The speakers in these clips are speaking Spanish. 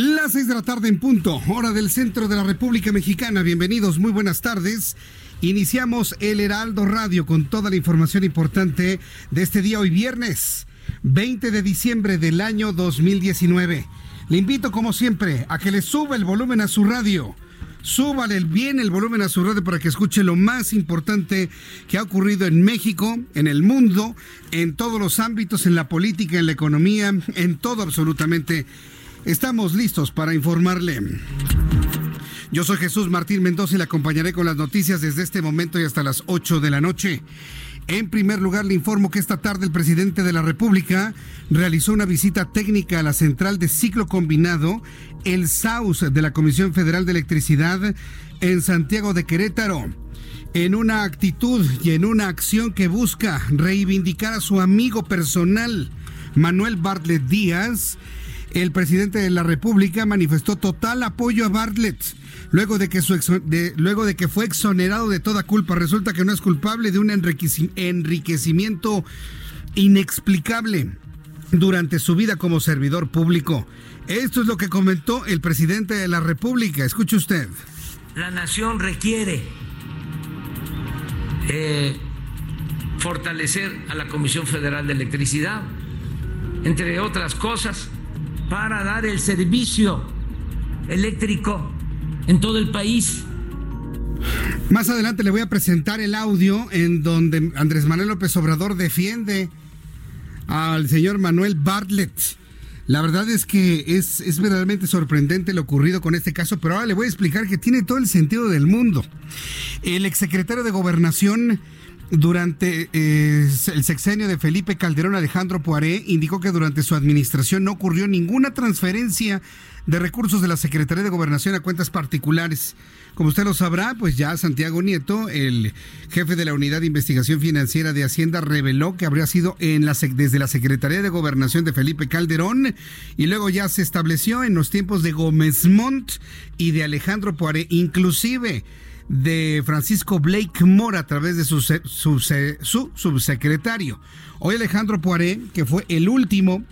Las seis de la tarde en punto, hora del centro de la República Mexicana. Bienvenidos, muy buenas tardes. Iniciamos el Heraldo Radio con toda la información importante de este día hoy viernes, 20 de diciembre del año 2019. Le invito como siempre a que le suba el volumen a su radio. Súbale bien el volumen a su radio para que escuche lo más importante que ha ocurrido en México, en el mundo, en todos los ámbitos, en la política, en la economía, en todo absolutamente. Estamos listos para informarle. Yo soy Jesús Martín Mendoza y le acompañaré con las noticias desde este momento y hasta las 8 de la noche. En primer lugar, le informo que esta tarde el presidente de la República realizó una visita técnica a la central de ciclo combinado, el SAUS de la Comisión Federal de Electricidad en Santiago de Querétaro. En una actitud y en una acción que busca reivindicar a su amigo personal, Manuel Bartlett Díaz, el presidente de la República manifestó total apoyo a Bartlett luego de que, su luego de que fue exonerado de toda culpa. Resulta que no es culpable de un enriquecimiento inexplicable durante su vida como servidor público. Esto es lo que comentó el presidente de la República. Escuche usted. La nación requiere eh, fortalecer a la Comisión Federal de Electricidad, entre otras cosas para dar el servicio eléctrico en todo el país. Más adelante le voy a presentar el audio en donde Andrés Manuel López Obrador defiende al señor Manuel Bartlett. La verdad es que es, es, verdaderamente sorprendente lo ocurrido con este caso, pero ahora le voy a explicar que tiene todo el sentido del mundo. El exsecretario de Gobernación durante eh, el sexenio de Felipe Calderón Alejandro Poiré indicó que durante su administración no ocurrió ninguna transferencia de recursos de la Secretaría de Gobernación a cuentas particulares. Como usted lo sabrá, pues ya Santiago Nieto, el jefe de la Unidad de Investigación Financiera de Hacienda, reveló que habría sido la, desde la Secretaría de Gobernación de Felipe Calderón y luego ya se estableció en los tiempos de Gómez Montt y de Alejandro Poiré, inclusive de Francisco Blake Mora a través de su, su, su subsecretario. Hoy Alejandro Poiré, que fue el último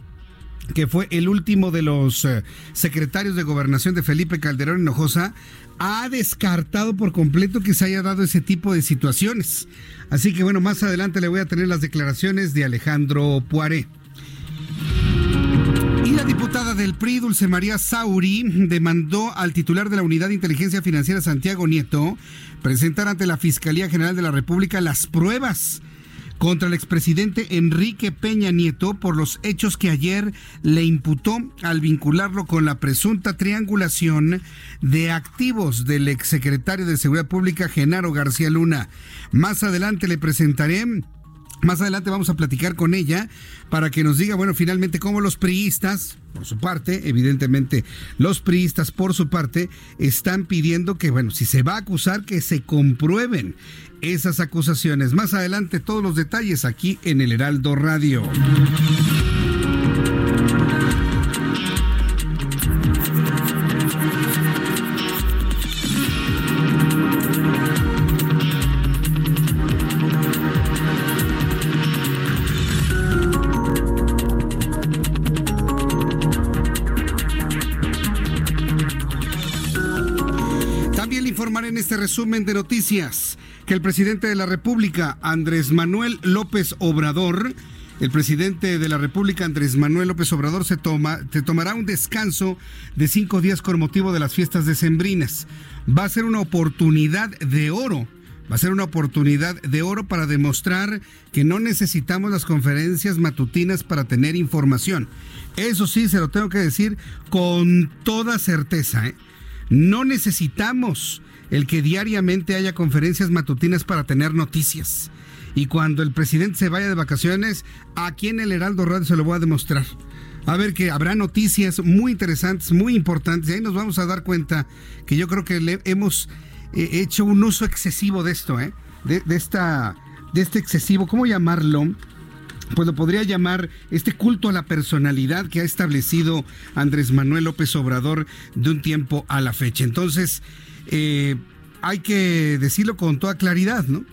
que fue el último de los eh, secretarios de gobernación de Felipe Calderón Hinojosa, ha descartado por completo que se haya dado ese tipo de situaciones. Así que bueno, más adelante le voy a tener las declaraciones de Alejandro Poiré. Diputada del PRI, Dulce María Sauri, demandó al titular de la Unidad de Inteligencia Financiera, Santiago Nieto, presentar ante la Fiscalía General de la República las pruebas contra el expresidente Enrique Peña Nieto por los hechos que ayer le imputó al vincularlo con la presunta triangulación de activos del exsecretario de Seguridad Pública Genaro García Luna. Más adelante le presentaré más adelante vamos a platicar con ella para que nos diga, bueno, finalmente cómo los priistas, por su parte, evidentemente los priistas por su parte, están pidiendo que, bueno, si se va a acusar, que se comprueben esas acusaciones. Más adelante todos los detalles aquí en el Heraldo Radio. Resumen de noticias que el presidente de la República, Andrés Manuel López Obrador, el presidente de la República, Andrés Manuel López Obrador, se, toma, se tomará un descanso de cinco días con motivo de las fiestas decembrinas. Va a ser una oportunidad de oro. Va a ser una oportunidad de oro para demostrar que no necesitamos las conferencias matutinas para tener información. Eso sí, se lo tengo que decir con toda certeza. ¿eh? No necesitamos el que diariamente haya conferencias matutinas para tener noticias. Y cuando el presidente se vaya de vacaciones, aquí en el Heraldo Radio se lo voy a demostrar. A ver que habrá noticias muy interesantes, muy importantes. Y ahí nos vamos a dar cuenta que yo creo que hemos eh, hecho un uso excesivo de esto, ¿eh? De, de, esta, de este excesivo, ¿cómo llamarlo? Pues lo podría llamar este culto a la personalidad que ha establecido Andrés Manuel López Obrador de un tiempo a la fecha. Entonces, eh, hay que decirlo con toda claridad, ¿no?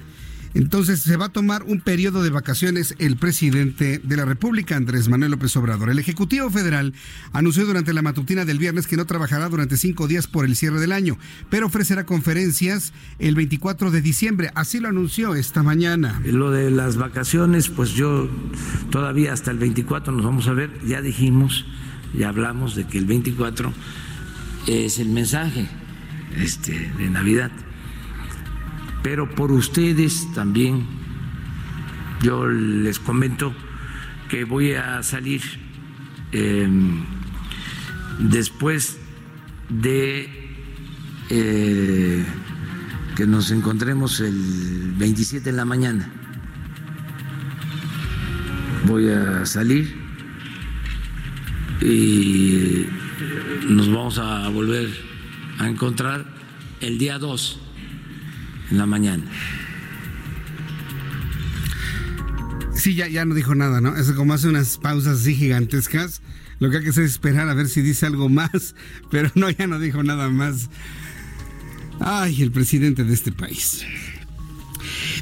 Entonces se va a tomar un periodo de vacaciones el presidente de la República, Andrés Manuel López Obrador. El Ejecutivo Federal anunció durante la matutina del viernes que no trabajará durante cinco días por el cierre del año, pero ofrecerá conferencias el 24 de diciembre. Así lo anunció esta mañana. Lo de las vacaciones, pues yo todavía hasta el 24 nos vamos a ver. Ya dijimos, ya hablamos de que el 24 es el mensaje este, de Navidad pero por ustedes también yo les comento que voy a salir eh, después de eh, que nos encontremos el 27 en la mañana. Voy a salir y nos vamos a volver a encontrar el día 2 en la mañana. Sí, ya, ya no dijo nada, ¿no? Es como hace unas pausas así gigantescas. Lo que hay que hacer es esperar a ver si dice algo más, pero no, ya no dijo nada más. Ay, el presidente de este país.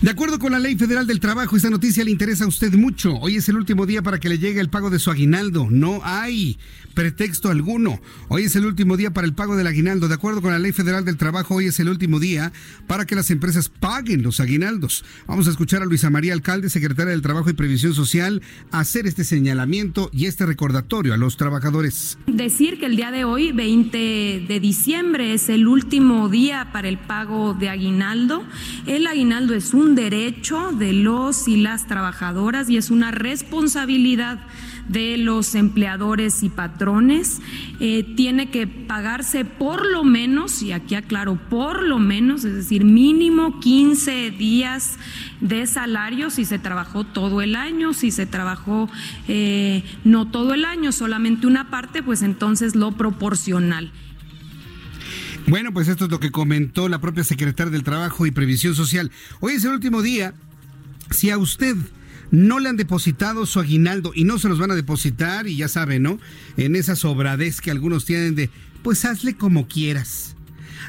De acuerdo con la Ley Federal del Trabajo, esta noticia le interesa a usted mucho. Hoy es el último día para que le llegue el pago de su aguinaldo. No hay pretexto alguno. Hoy es el último día para el pago del aguinaldo. De acuerdo con la Ley Federal del Trabajo, hoy es el último día para que las empresas paguen los aguinaldos. Vamos a escuchar a Luisa María Alcalde, secretaria del Trabajo y Previsión Social, hacer este señalamiento y este recordatorio a los trabajadores. Decir que el día de hoy, 20 de diciembre, es el último día para el pago de aguinaldo. El aguinaldo es un derecho de los y las trabajadoras y es una responsabilidad de los empleadores y patrones. Eh, tiene que pagarse por lo menos, y aquí aclaro, por lo menos, es decir, mínimo 15 días de salario si se trabajó todo el año, si se trabajó eh, no todo el año, solamente una parte, pues entonces lo proporcional. Bueno, pues esto es lo que comentó la propia secretaria del Trabajo y Previsión Social. Hoy es el último día. Si a usted no le han depositado su aguinaldo y no se los van a depositar, y ya sabe, ¿no? En esa sobradez que algunos tienen de, pues hazle como quieras.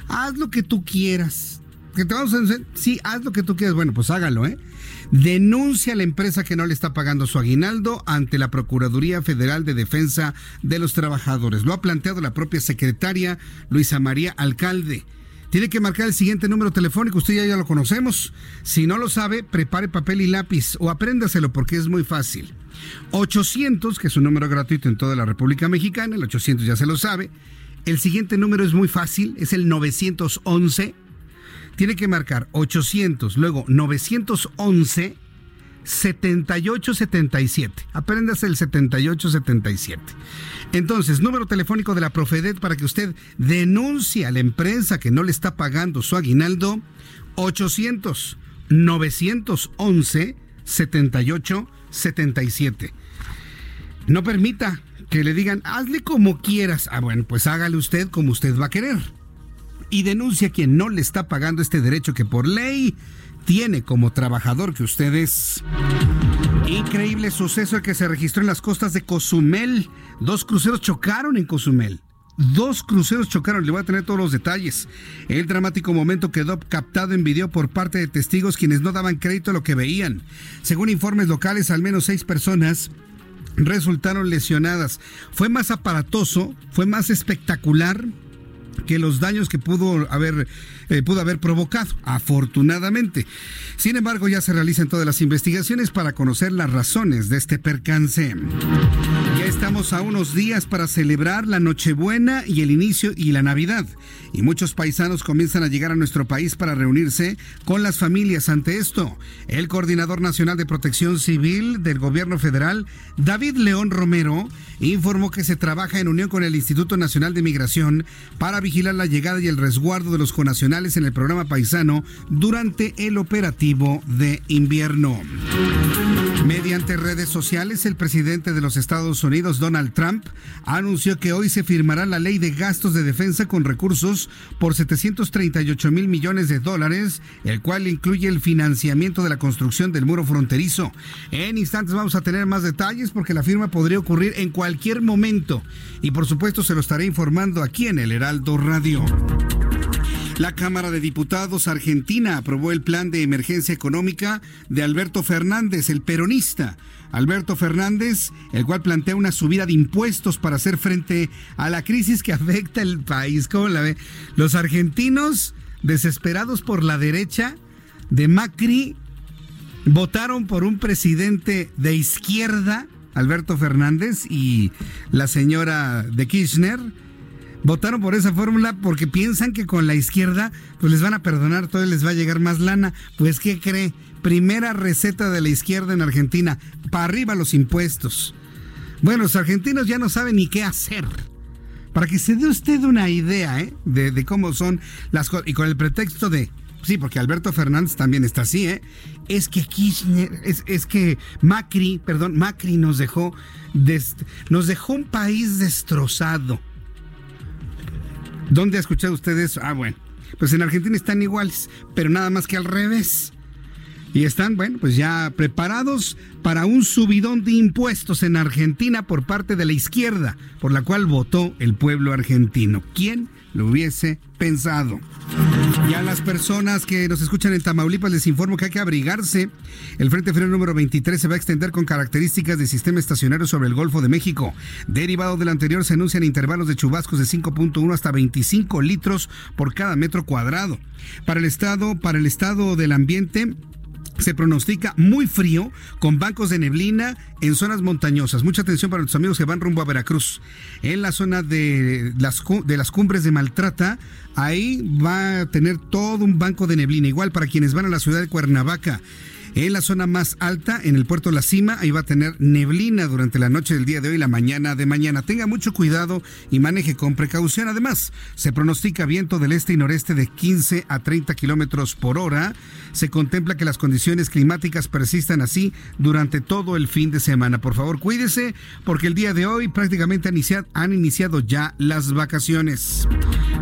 Haz lo que tú quieras. Que te vamos a decir, sí, haz lo que tú quieras. Bueno, pues hágalo, ¿eh? Denuncia a la empresa que no le está pagando su aguinaldo ante la Procuraduría Federal de Defensa de los Trabajadores. Lo ha planteado la propia secretaria Luisa María Alcalde. Tiene que marcar el siguiente número telefónico, usted ya, lo conocemos. Si no lo sabe, prepare papel y lápiz o apréndaselo porque es muy fácil. 800, que es un número gratuito en toda la República Mexicana, el 800 ya se lo sabe. El siguiente número es muy fácil, es el 911 tiene que marcar 800, luego 911 7877. Apréndase el 7877. Entonces, número telefónico de la Profedet para que usted denuncie a la empresa que no le está pagando su aguinaldo 800 911 7877. No permita que le digan, hazle como quieras. Ah, bueno, pues hágale usted como usted va a querer y denuncia a quien no le está pagando este derecho que por ley tiene como trabajador que usted es. Increíble suceso que se registró en las costas de Cozumel. Dos cruceros chocaron en Cozumel. Dos cruceros chocaron, le voy a tener todos los detalles. El dramático momento quedó captado en video por parte de testigos quienes no daban crédito a lo que veían. Según informes locales, al menos seis personas resultaron lesionadas. Fue más aparatoso, fue más espectacular que los daños que pudo haber, eh, pudo haber provocado, afortunadamente. Sin embargo, ya se realizan todas las investigaciones para conocer las razones de este percance. Estamos a unos días para celebrar la Nochebuena y el inicio y la Navidad. Y muchos paisanos comienzan a llegar a nuestro país para reunirse con las familias ante esto. El coordinador nacional de protección civil del gobierno federal, David León Romero, informó que se trabaja en unión con el Instituto Nacional de Migración para vigilar la llegada y el resguardo de los conacionales en el programa paisano durante el operativo de invierno. Mediante redes sociales, el presidente de los Estados Unidos, Donald Trump, anunció que hoy se firmará la ley de gastos de defensa con recursos por 738 mil millones de dólares, el cual incluye el financiamiento de la construcción del muro fronterizo. En instantes vamos a tener más detalles porque la firma podría ocurrir en cualquier momento y por supuesto se lo estaré informando aquí en el Heraldo Radio. La Cámara de Diputados Argentina aprobó el plan de emergencia económica de Alberto Fernández, el peronista. Alberto Fernández, el cual plantea una subida de impuestos para hacer frente a la crisis que afecta el país. ¿Cómo la ve? Los argentinos, desesperados por la derecha de Macri, votaron por un presidente de izquierda, Alberto Fernández, y la señora de Kirchner votaron por esa fórmula porque piensan que con la izquierda pues les van a perdonar todo y les va a llegar más lana. Pues ¿qué cree? Primera receta de la izquierda en Argentina, para arriba los impuestos. Bueno, los argentinos ya no saben ni qué hacer. Para que se dé usted una idea ¿eh? de, cómo son las cosas. Y con el pretexto de, sí, porque Alberto Fernández también está así, ¿eh? Es que Kirchner, es, es que Macri, perdón, Macri nos dejó, nos dejó un país destrozado ¿Dónde ha escuchado usted eso? Ah, bueno. Pues en Argentina están iguales, pero nada más que al revés. Y están, bueno, pues ya preparados para un subidón de impuestos en Argentina por parte de la izquierda, por la cual votó el pueblo argentino. ¿Quién lo hubiese pensado? Y a las personas que nos escuchan en Tamaulipas les informo que hay que abrigarse. El Frente Frío número 23 se va a extender con características de sistema estacionario sobre el Golfo de México. Derivado del anterior se anuncian intervalos de chubascos de 5.1 hasta 25 litros por cada metro cuadrado. Para el estado, para el estado del ambiente, se pronostica muy frío con bancos de neblina en zonas montañosas. Mucha atención para nuestros amigos que van rumbo a Veracruz. En la zona de las, de las cumbres de Maltrata, ahí va a tener todo un banco de neblina. Igual para quienes van a la ciudad de Cuernavaca. En la zona más alta, en el puerto La Cima, ahí va a tener neblina durante la noche del día de hoy y la mañana de mañana. Tenga mucho cuidado y maneje con precaución. Además, se pronostica viento del este y noreste de 15 a 30 kilómetros por hora. Se contempla que las condiciones climáticas persistan así durante todo el fin de semana. Por favor, cuídese, porque el día de hoy prácticamente han iniciado, ya las vacaciones.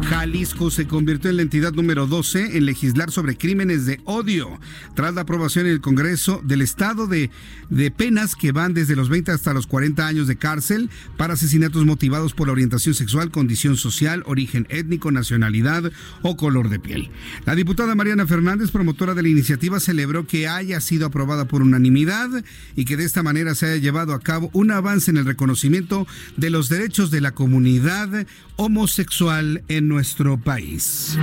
Jalisco se convirtió en la entidad número 12 en legislar sobre crímenes de odio. Tras la aprobación en el Congreso del Estado de, de penas que van desde los 20 hasta los 40 años de cárcel para asesinatos motivados por la orientación sexual, condición social, origen étnico, nacionalidad o color de piel. La diputada Mariana Fernández, promotora de la iniciativa, celebró que haya sido aprobada por unanimidad y que de esta manera se haya llevado a cabo un avance en el reconocimiento de los derechos de la comunidad homosexual en nuestro país.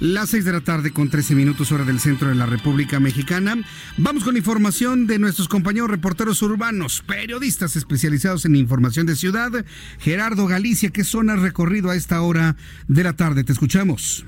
Las 6 de la tarde con 13 minutos hora del centro de la República Mexicana. Vamos con información de nuestros compañeros reporteros urbanos, periodistas especializados en información de ciudad. Gerardo Galicia, ¿qué zona has recorrido a esta hora de la tarde? Te escuchamos.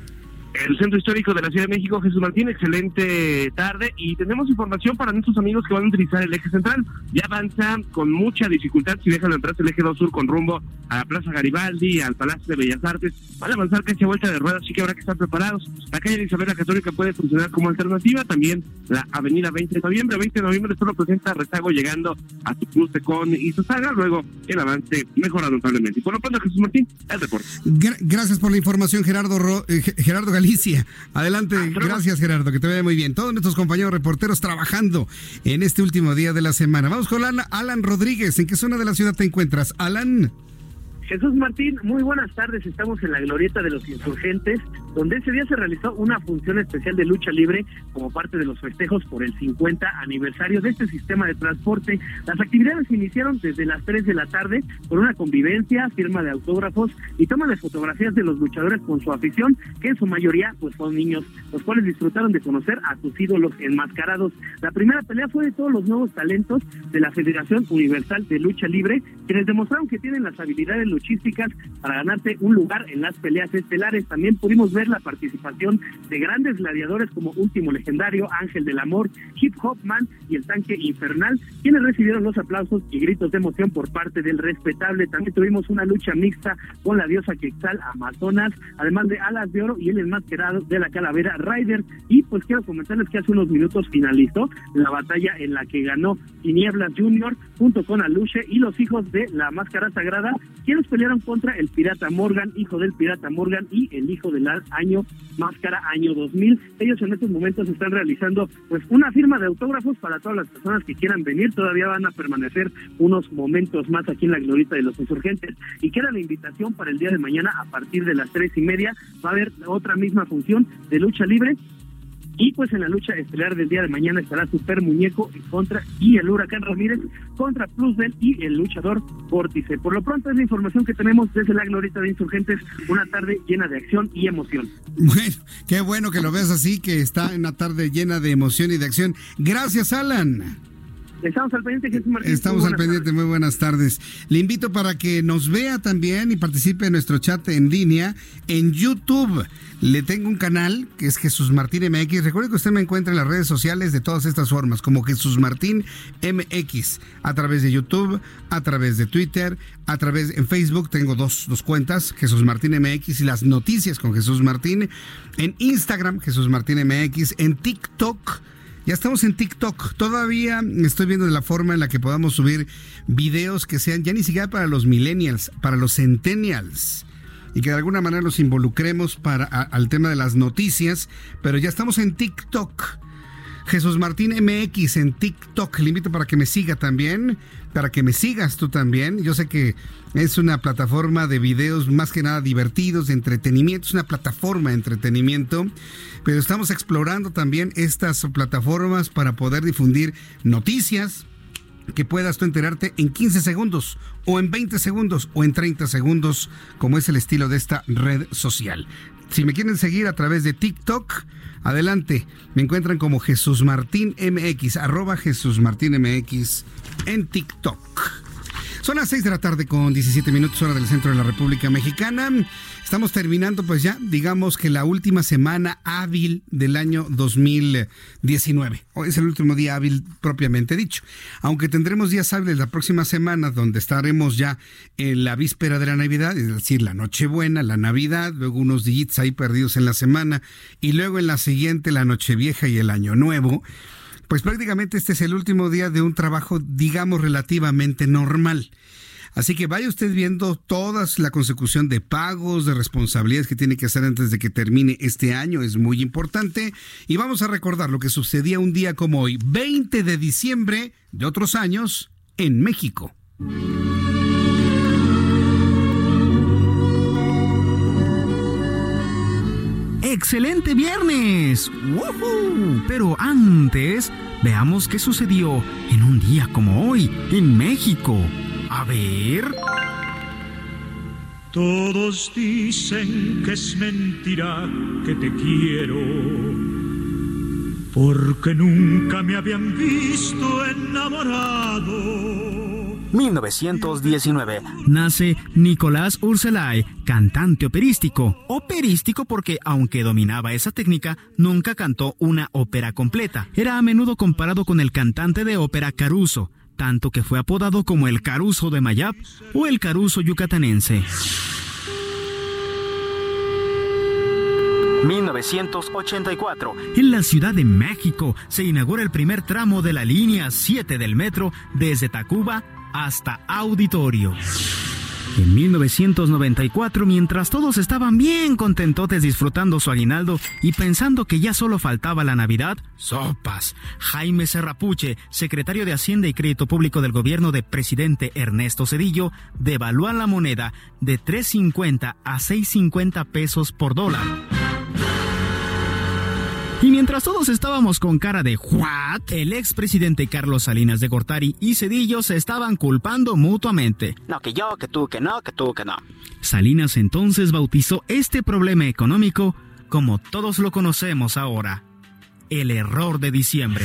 El Centro Histórico de la Ciudad de México, Jesús Martín, excelente tarde y tenemos información para nuestros amigos que van a utilizar el eje central. Ya avanza con mucha dificultad si dejan atrás el eje 2 sur con rumbo a la Plaza Garibaldi, al Palacio de Bellas Artes. Van a avanzar casi a vuelta de ruedas, así que habrá que estar preparados. La calle Isabel Católica puede funcionar como alternativa. También la avenida 20 de noviembre. 20 de noviembre solo presenta rezago llegando a su cruce con Isosaga. Luego el avance mejora notablemente. Y por lo pronto, Jesús Martín, el reporte. gracias por la información, Gerardo, eh, Gerardo Galicia. Adelante, gracias Gerardo, que te vaya muy bien. Todos nuestros compañeros reporteros trabajando en este último día de la semana. Vamos con Alan, Alan Rodríguez. ¿En qué zona de la ciudad te encuentras? Alan. Jesús Martín, muy buenas tardes. Estamos en la glorieta de los insurgentes. donde ese día se realizó una función especial de lucha libre como parte de los festejos por el 50 aniversario de este sistema de transporte. Las actividades iniciaron desde las 3 de la tarde con una convivencia, firma de autógrafos y toma de fotografías de los luchadores con su afición, que en su mayoría pues son niños, los cuales disfrutaron de conocer a sus ídolos enmascarados. La primera pelea fue de todos los nuevos talentos de la Federación Universal de Lucha Libre, quienes demostraron que tienen las habilidades luchísticas para ganarse un lugar en las peleas estelares. También pudimos ver la participación de grandes gladiadores como Último Legendario, Ángel del Amor, Hip Hop Man y el Tanque Infernal, quienes recibieron los aplausos y gritos de emoción por parte del respetable. También tuvimos una lucha mixta con la diosa Quetzal Amazonas, además de Alas de Oro y el enmascarado de la calavera Ryder. Y pues quiero comentarles que hace unos minutos finalizó la batalla en la que ganó Tinieblas Junior junto con Aluche y los hijos de la Máscara Sagrada, quienes pelearon contra el Pirata Morgan, hijo del Pirata Morgan y el hijo del año Máscara año 2000. Ellos en estos momentos están realizando pues una firma de autógrafos para todas las personas que quieran venir. Todavía van a permanecer unos momentos más aquí en la glorita de los insurgentes. Y queda la invitación para el día de mañana a partir de las tres y media. Va a haber otra misma función de lucha libre y pues en la lucha estelar del día de mañana estará Super Muñeco contra y el Huracán Ramírez contra Plusbel y el luchador Vórtice. Por lo pronto es la información que tenemos desde la Glorita de Insurgentes, una tarde llena de acción y emoción. Bueno, qué bueno que lo veas así, que está en una tarde llena de emoción y de acción. Gracias, Alan. Estamos al pendiente, Jesús Martín. Estamos al pendiente, muy buenas tardes. Le invito para que nos vea también y participe en nuestro chat en línea en YouTube. Le tengo un canal que es Jesús Martín MX. Recuerde que usted me encuentra en las redes sociales de todas estas formas, como Jesús Martín MX, a través de YouTube, a través de Twitter, a través en Facebook. Tengo dos, dos cuentas, Jesús Martín MX y las noticias con Jesús Martín. En Instagram, Jesús Martín MX. En TikTok. Ya estamos en TikTok. Todavía estoy viendo la forma en la que podamos subir videos que sean ya ni siquiera para los millennials, para los centennials. Y que de alguna manera los involucremos para, al tema de las noticias. Pero ya estamos en TikTok. Jesús Martín MX en TikTok. Le invito para que me siga también, para que me sigas tú también. Yo sé que es una plataforma de videos más que nada divertidos, de entretenimiento, es una plataforma de entretenimiento, pero estamos explorando también estas plataformas para poder difundir noticias, que puedas tú enterarte en 15 segundos o en 20 segundos o en 30 segundos, como es el estilo de esta red social. Si me quieren seguir a través de TikTok, adelante. Me encuentran como Jesús Martín MX, arroba Jesús Martín MX en TikTok. Son las 6 de la tarde con 17 minutos hora del centro de la República Mexicana. Estamos terminando pues ya, digamos que la última semana hábil del año 2019. Hoy es el último día hábil propiamente dicho. Aunque tendremos días hábiles la próxima semana donde estaremos ya en la víspera de la Navidad, es decir, la Nochebuena, la Navidad, luego unos días ahí perdidos en la semana y luego en la siguiente la Nochevieja y el Año Nuevo pues prácticamente este es el último día de un trabajo, digamos, relativamente normal. Así que vaya usted viendo toda la consecución de pagos, de responsabilidades que tiene que hacer antes de que termine este año. Es muy importante. Y vamos a recordar lo que sucedía un día como hoy, 20 de diciembre de otros años, en México. ¡Excelente viernes! ¡Woohoo! Pero antes, veamos qué sucedió en un día como hoy en México. A ver. Todos dicen que es mentira que te quiero, porque nunca me habían visto enamorado 1919. Nace Nicolás Urselay, cantante operístico. Operístico porque, aunque dominaba esa técnica, nunca cantó una ópera completa. Era a menudo comparado con el cantante de ópera Caruso, tanto que fue apodado como el Caruso de Mayap o el Caruso yucatanense. 1984. En la Ciudad de México se inaugura el primer tramo de la línea 7 del metro desde Tacuba hasta Auditorio. En 1994, mientras todos estaban bien contentotes disfrutando su aguinaldo y pensando que ya solo faltaba la Navidad, sopas. Jaime Serrapuche, secretario de Hacienda y Crédito Público del gobierno de presidente Ernesto Cedillo, devalúa la moneda de 3.50 a 6.50 pesos por dólar. Y mientras todos estábamos con cara de ¿what? El expresidente Carlos Salinas de Gortari y Cedillo se estaban culpando mutuamente. No, que yo, que tú, que no, que tú, que no. Salinas entonces bautizó este problema económico como todos lo conocemos ahora, el error de diciembre.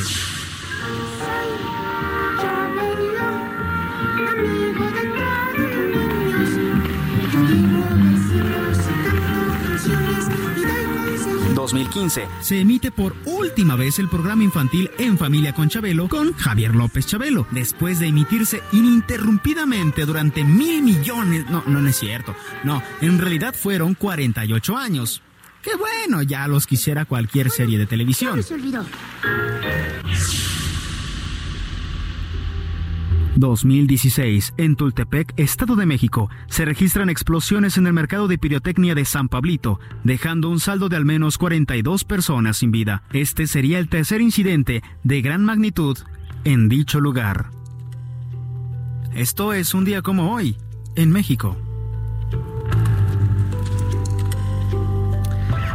2015. Se emite por última vez el programa infantil En Familia con Chabelo con Javier López Chabelo, después de emitirse ininterrumpidamente durante mil millones. No, no, no es cierto. No, en realidad fueron 48 años. Qué bueno, ya los quisiera cualquier serie de televisión. 2016, en Tultepec, Estado de México, se registran explosiones en el mercado de pirotecnia de San Pablito, dejando un saldo de al menos 42 personas sin vida. Este sería el tercer incidente de gran magnitud en dicho lugar. Esto es un día como hoy, en México.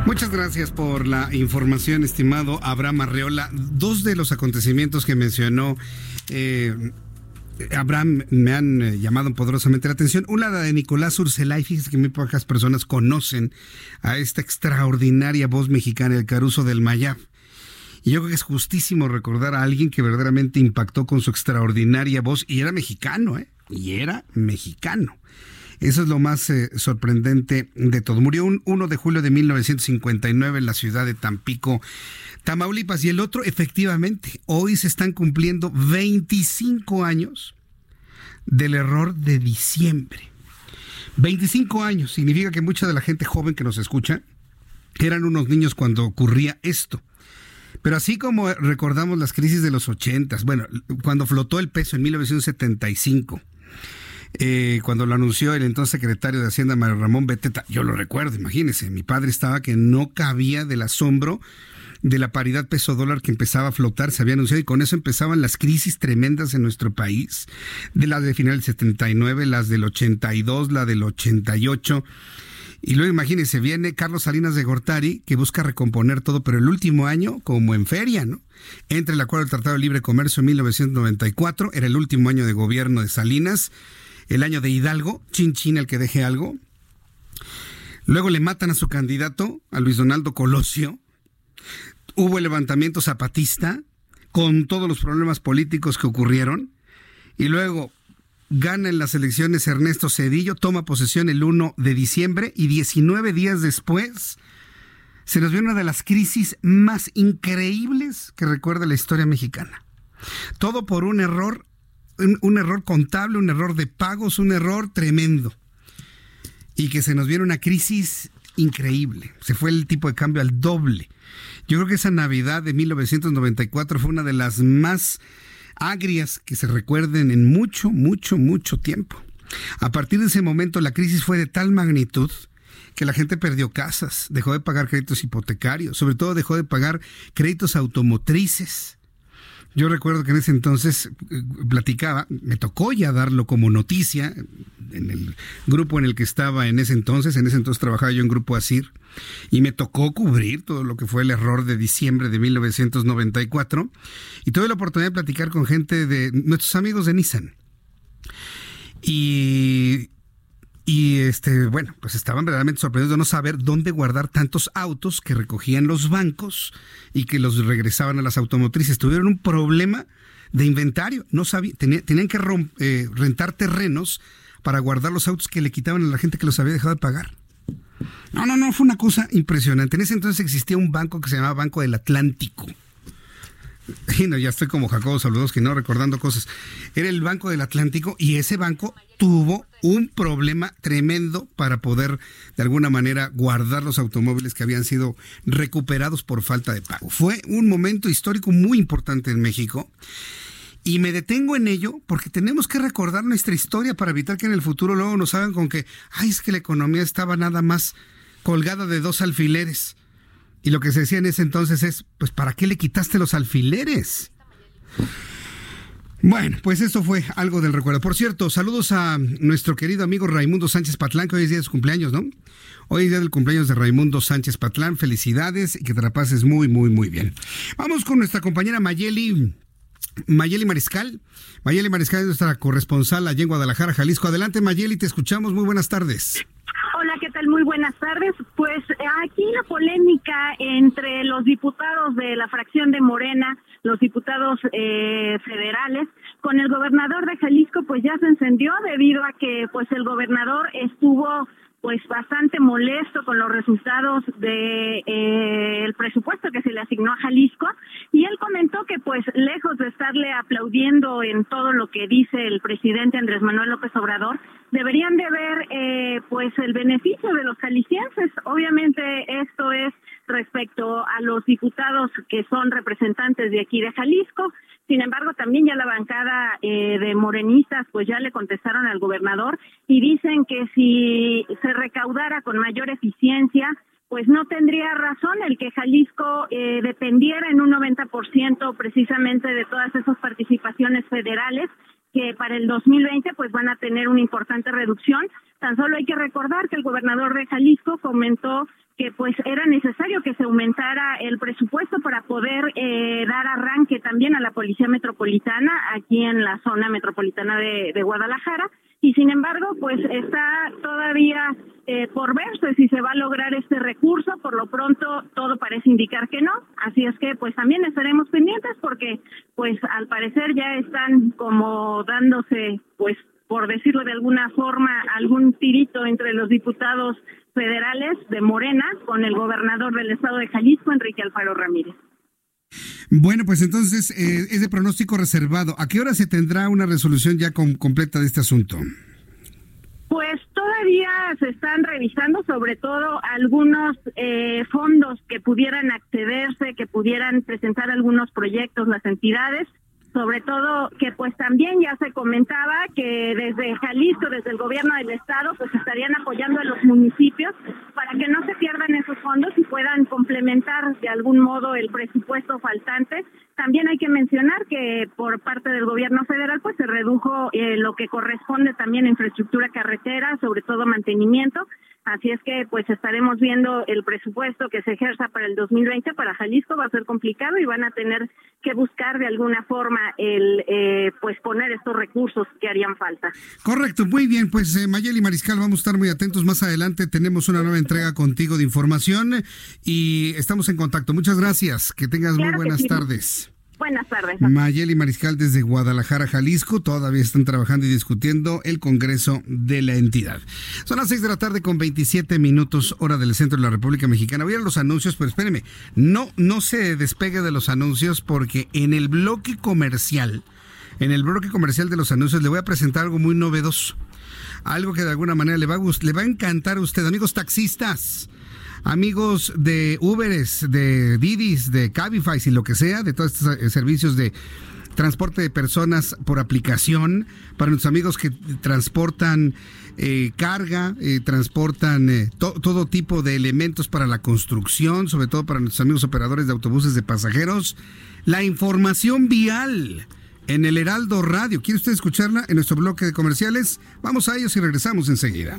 Muchas gracias por la información, estimado Abraham Arreola. Dos de los acontecimientos que mencionó eh, Abraham, me han eh, llamado poderosamente la atención. Una de Nicolás Urselay, fíjese que muy pocas personas conocen a esta extraordinaria voz mexicana, el Caruso del Mayab. Y yo creo que es justísimo recordar a alguien que verdaderamente impactó con su extraordinaria voz y era mexicano, ¿eh? Y era mexicano. Eso es lo más eh, sorprendente de todo. Murió un 1 de julio de 1959 en la ciudad de Tampico, Tamaulipas. Y el otro, efectivamente, hoy se están cumpliendo 25 años del error de diciembre. 25 años significa que mucha de la gente joven que nos escucha eran unos niños cuando ocurría esto. Pero así como recordamos las crisis de los 80, bueno, cuando flotó el peso en 1975, eh, cuando lo anunció el entonces secretario de Hacienda, Mario Ramón Beteta, yo lo recuerdo, imagínense, mi padre estaba que no cabía del asombro de la paridad peso dólar que empezaba a flotar, se había anunciado y con eso empezaban las crisis tremendas en nuestro país, de las de final del 79, las del 82, la del 88. Y luego imagínense, viene Carlos Salinas de Gortari, que busca recomponer todo, pero el último año, como en feria, ¿no? Entre el acuerdo del Tratado de Libre Comercio en 1994, era el último año de gobierno de Salinas, el año de Hidalgo, chin chin el que deje algo. Luego le matan a su candidato, a Luis Donaldo Colosio, hubo el levantamiento zapatista con todos los problemas políticos que ocurrieron y luego gana en las elecciones Ernesto Cedillo, toma posesión el 1 de diciembre y 19 días después se nos viene una de las crisis más increíbles que recuerda la historia mexicana. Todo por un error, un, error contable, un error de pagos, un error tremendo. Y que se nos viene una crisis increíble. Se fue el tipo de cambio al doble. Yo creo que esa Navidad de 1994 fue una de las más agrias que se recuerden en mucho, mucho, mucho tiempo. A partir de ese momento la crisis fue de tal magnitud que la gente perdió casas, dejó de pagar créditos hipotecarios, sobre todo dejó de pagar créditos automotrices. Yo recuerdo que en ese entonces eh, platicaba, me tocó ya darlo como noticia en el grupo en el que estaba en ese entonces, en ese entonces trabajaba yo en Grupo ASIR, y me tocó cubrir todo lo que fue el error de diciembre de 1994, y tuve la oportunidad de platicar con gente de nuestros amigos de Nissan. Y y este, bueno, pues estaban verdaderamente sorprendidos de no saber dónde guardar tantos autos que recogían los bancos y que los regresaban a las automotrices. Tuvieron un problema de inventario. No sabían, tenían, que eh, rentar terrenos para guardar los autos que le quitaban a la gente que los había dejado de pagar. No, no, no, fue una cosa impresionante. En ese entonces existía un banco que se llamaba Banco del Atlántico y no, ya estoy como Jacobo Saludos, que no recordando cosas. Era el Banco del Atlántico y ese banco tuvo un problema tremendo para poder de alguna manera guardar los automóviles que habían sido recuperados por falta de pago. Fue un momento histórico muy importante en México. Y me detengo en ello porque tenemos que recordar nuestra historia para evitar que en el futuro luego nos hagan con que, ay, es que la economía estaba nada más colgada de dos alfileres. Y lo que se decía en ese entonces es, pues ¿para qué le quitaste los alfileres? Bueno, pues esto fue algo del recuerdo. Por cierto, saludos a nuestro querido amigo Raimundo Sánchez Patlán, que hoy es día de su cumpleaños, ¿no? Hoy es día del cumpleaños de Raimundo Sánchez Patlán. Felicidades y que te la pases muy, muy, muy bien. Vamos con nuestra compañera Mayeli. Mayeli Mariscal. Mayeli Mariscal es nuestra corresponsal allá en Guadalajara, Jalisco. Adelante, Mayeli, te escuchamos. Muy buenas tardes. Hola, ¿qué tal? Muy buenas tardes. Pues aquí la polémica entre los diputados de la fracción de Morena los diputados eh, federales. Con el gobernador de Jalisco, pues ya se encendió debido a que, pues el gobernador estuvo pues bastante molesto con los resultados de eh, presupuesto que se le asignó a Jalisco. Y él comentó que pues lejos de estarle aplaudiendo en todo lo que dice el presidente Andrés Manuel López Obrador deberían de ver eh, pues el beneficio de los jaliscienses. Obviamente esto es respecto a los diputados que son representantes de aquí de Jalisco. Sin embargo, también ya la bancada eh, de morenistas pues ya le contestaron al gobernador y dicen que si se recaudara con mayor eficiencia, pues no tendría razón el que Jalisco eh, dependiera en un 90% precisamente de todas esas participaciones federales que para el 2020 pues van a tener una importante reducción. Tan solo hay que recordar que el gobernador de Jalisco comentó que pues era necesario que se aumentara el presupuesto para poder eh, dar arranque también a la policía metropolitana aquí en la zona metropolitana de, Guadalajara. Y sin embargo pues está todavía eh, por verse si se va a lograr este recurso. Por lo pronto todo parece indicar que no. Así es que pues también estaremos pendientes porque pues al parecer ya están como dándose pues por decirlo de alguna forma algún tirito entre los diputados federales de Morena con el gobernador del estado de Jalisco, Enrique Alfaro Ramírez. Bueno, pues entonces eh, es de pronóstico reservado. ¿A qué hora se tendrá una resolución ya completa de este asunto? Pues todavía se están revisando sobre todo algunos eh, fondos que pudieran accederse, que pudieran presentar algunos proyectos las entidades sobre todo que pues también ya se comentaba que desde Jalisco, desde el gobierno del estado, pues estarían apoyando a los municipios para que no se pierdan esos fondos y puedan complementar de algún modo el presupuesto faltante. También hay que mencionar que por parte del gobierno federal pues se redujo eh, lo que corresponde también a infraestructura carretera, sobre todo mantenimiento. Así es que pues estaremos viendo el presupuesto que se ejerza para el 2020 para Jalisco va a ser complicado y van a tener que buscar de alguna forma el eh, pues poner estos recursos que harían falta. Correcto, muy bien, pues eh, Mayeli Mariscal vamos a estar muy atentos más adelante tenemos una nueva entrega contigo de información y estamos en contacto. Muchas gracias, que tengas muy buenas tardes. Buenas tardes. Mayeli Mariscal desde Guadalajara, Jalisco. Todavía están trabajando y discutiendo el Congreso de la entidad. Son las 6 de la tarde con 27 minutos, hora del centro de la República Mexicana. Voy a los anuncios, pero espéreme. No, no se despegue de los anuncios porque en el bloque comercial, en el bloque comercial de los anuncios, le voy a presentar algo muy novedoso. Algo que de alguna manera le va a, le va a encantar a usted, amigos taxistas amigos de Uberes, de Didis, de Cabify y lo que sea, de todos estos eh, servicios de transporte de personas por aplicación, para nuestros amigos que transportan eh, carga, eh, transportan todo tipo de elementos para la construcción, sobre todo para nuestros amigos operadores de autobuses de pasajeros. La información vial en el Heraldo Radio. ¿Quiere usted escucharla en nuestro bloque de comerciales? Vamos a ellos y regresamos enseguida.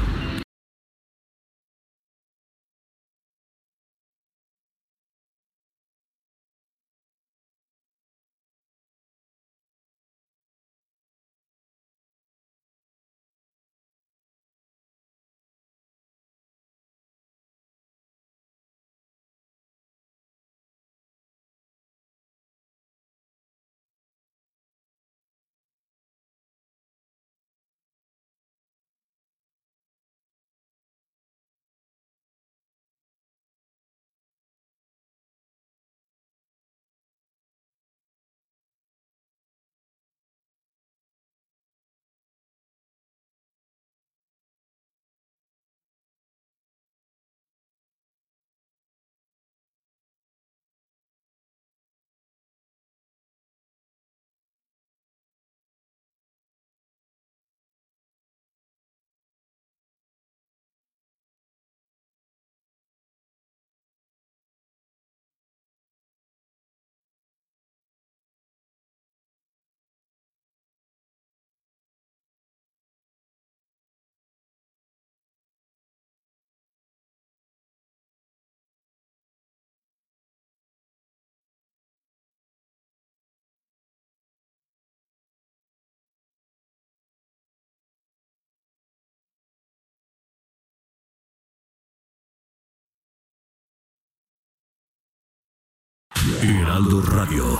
Heraldo Radio.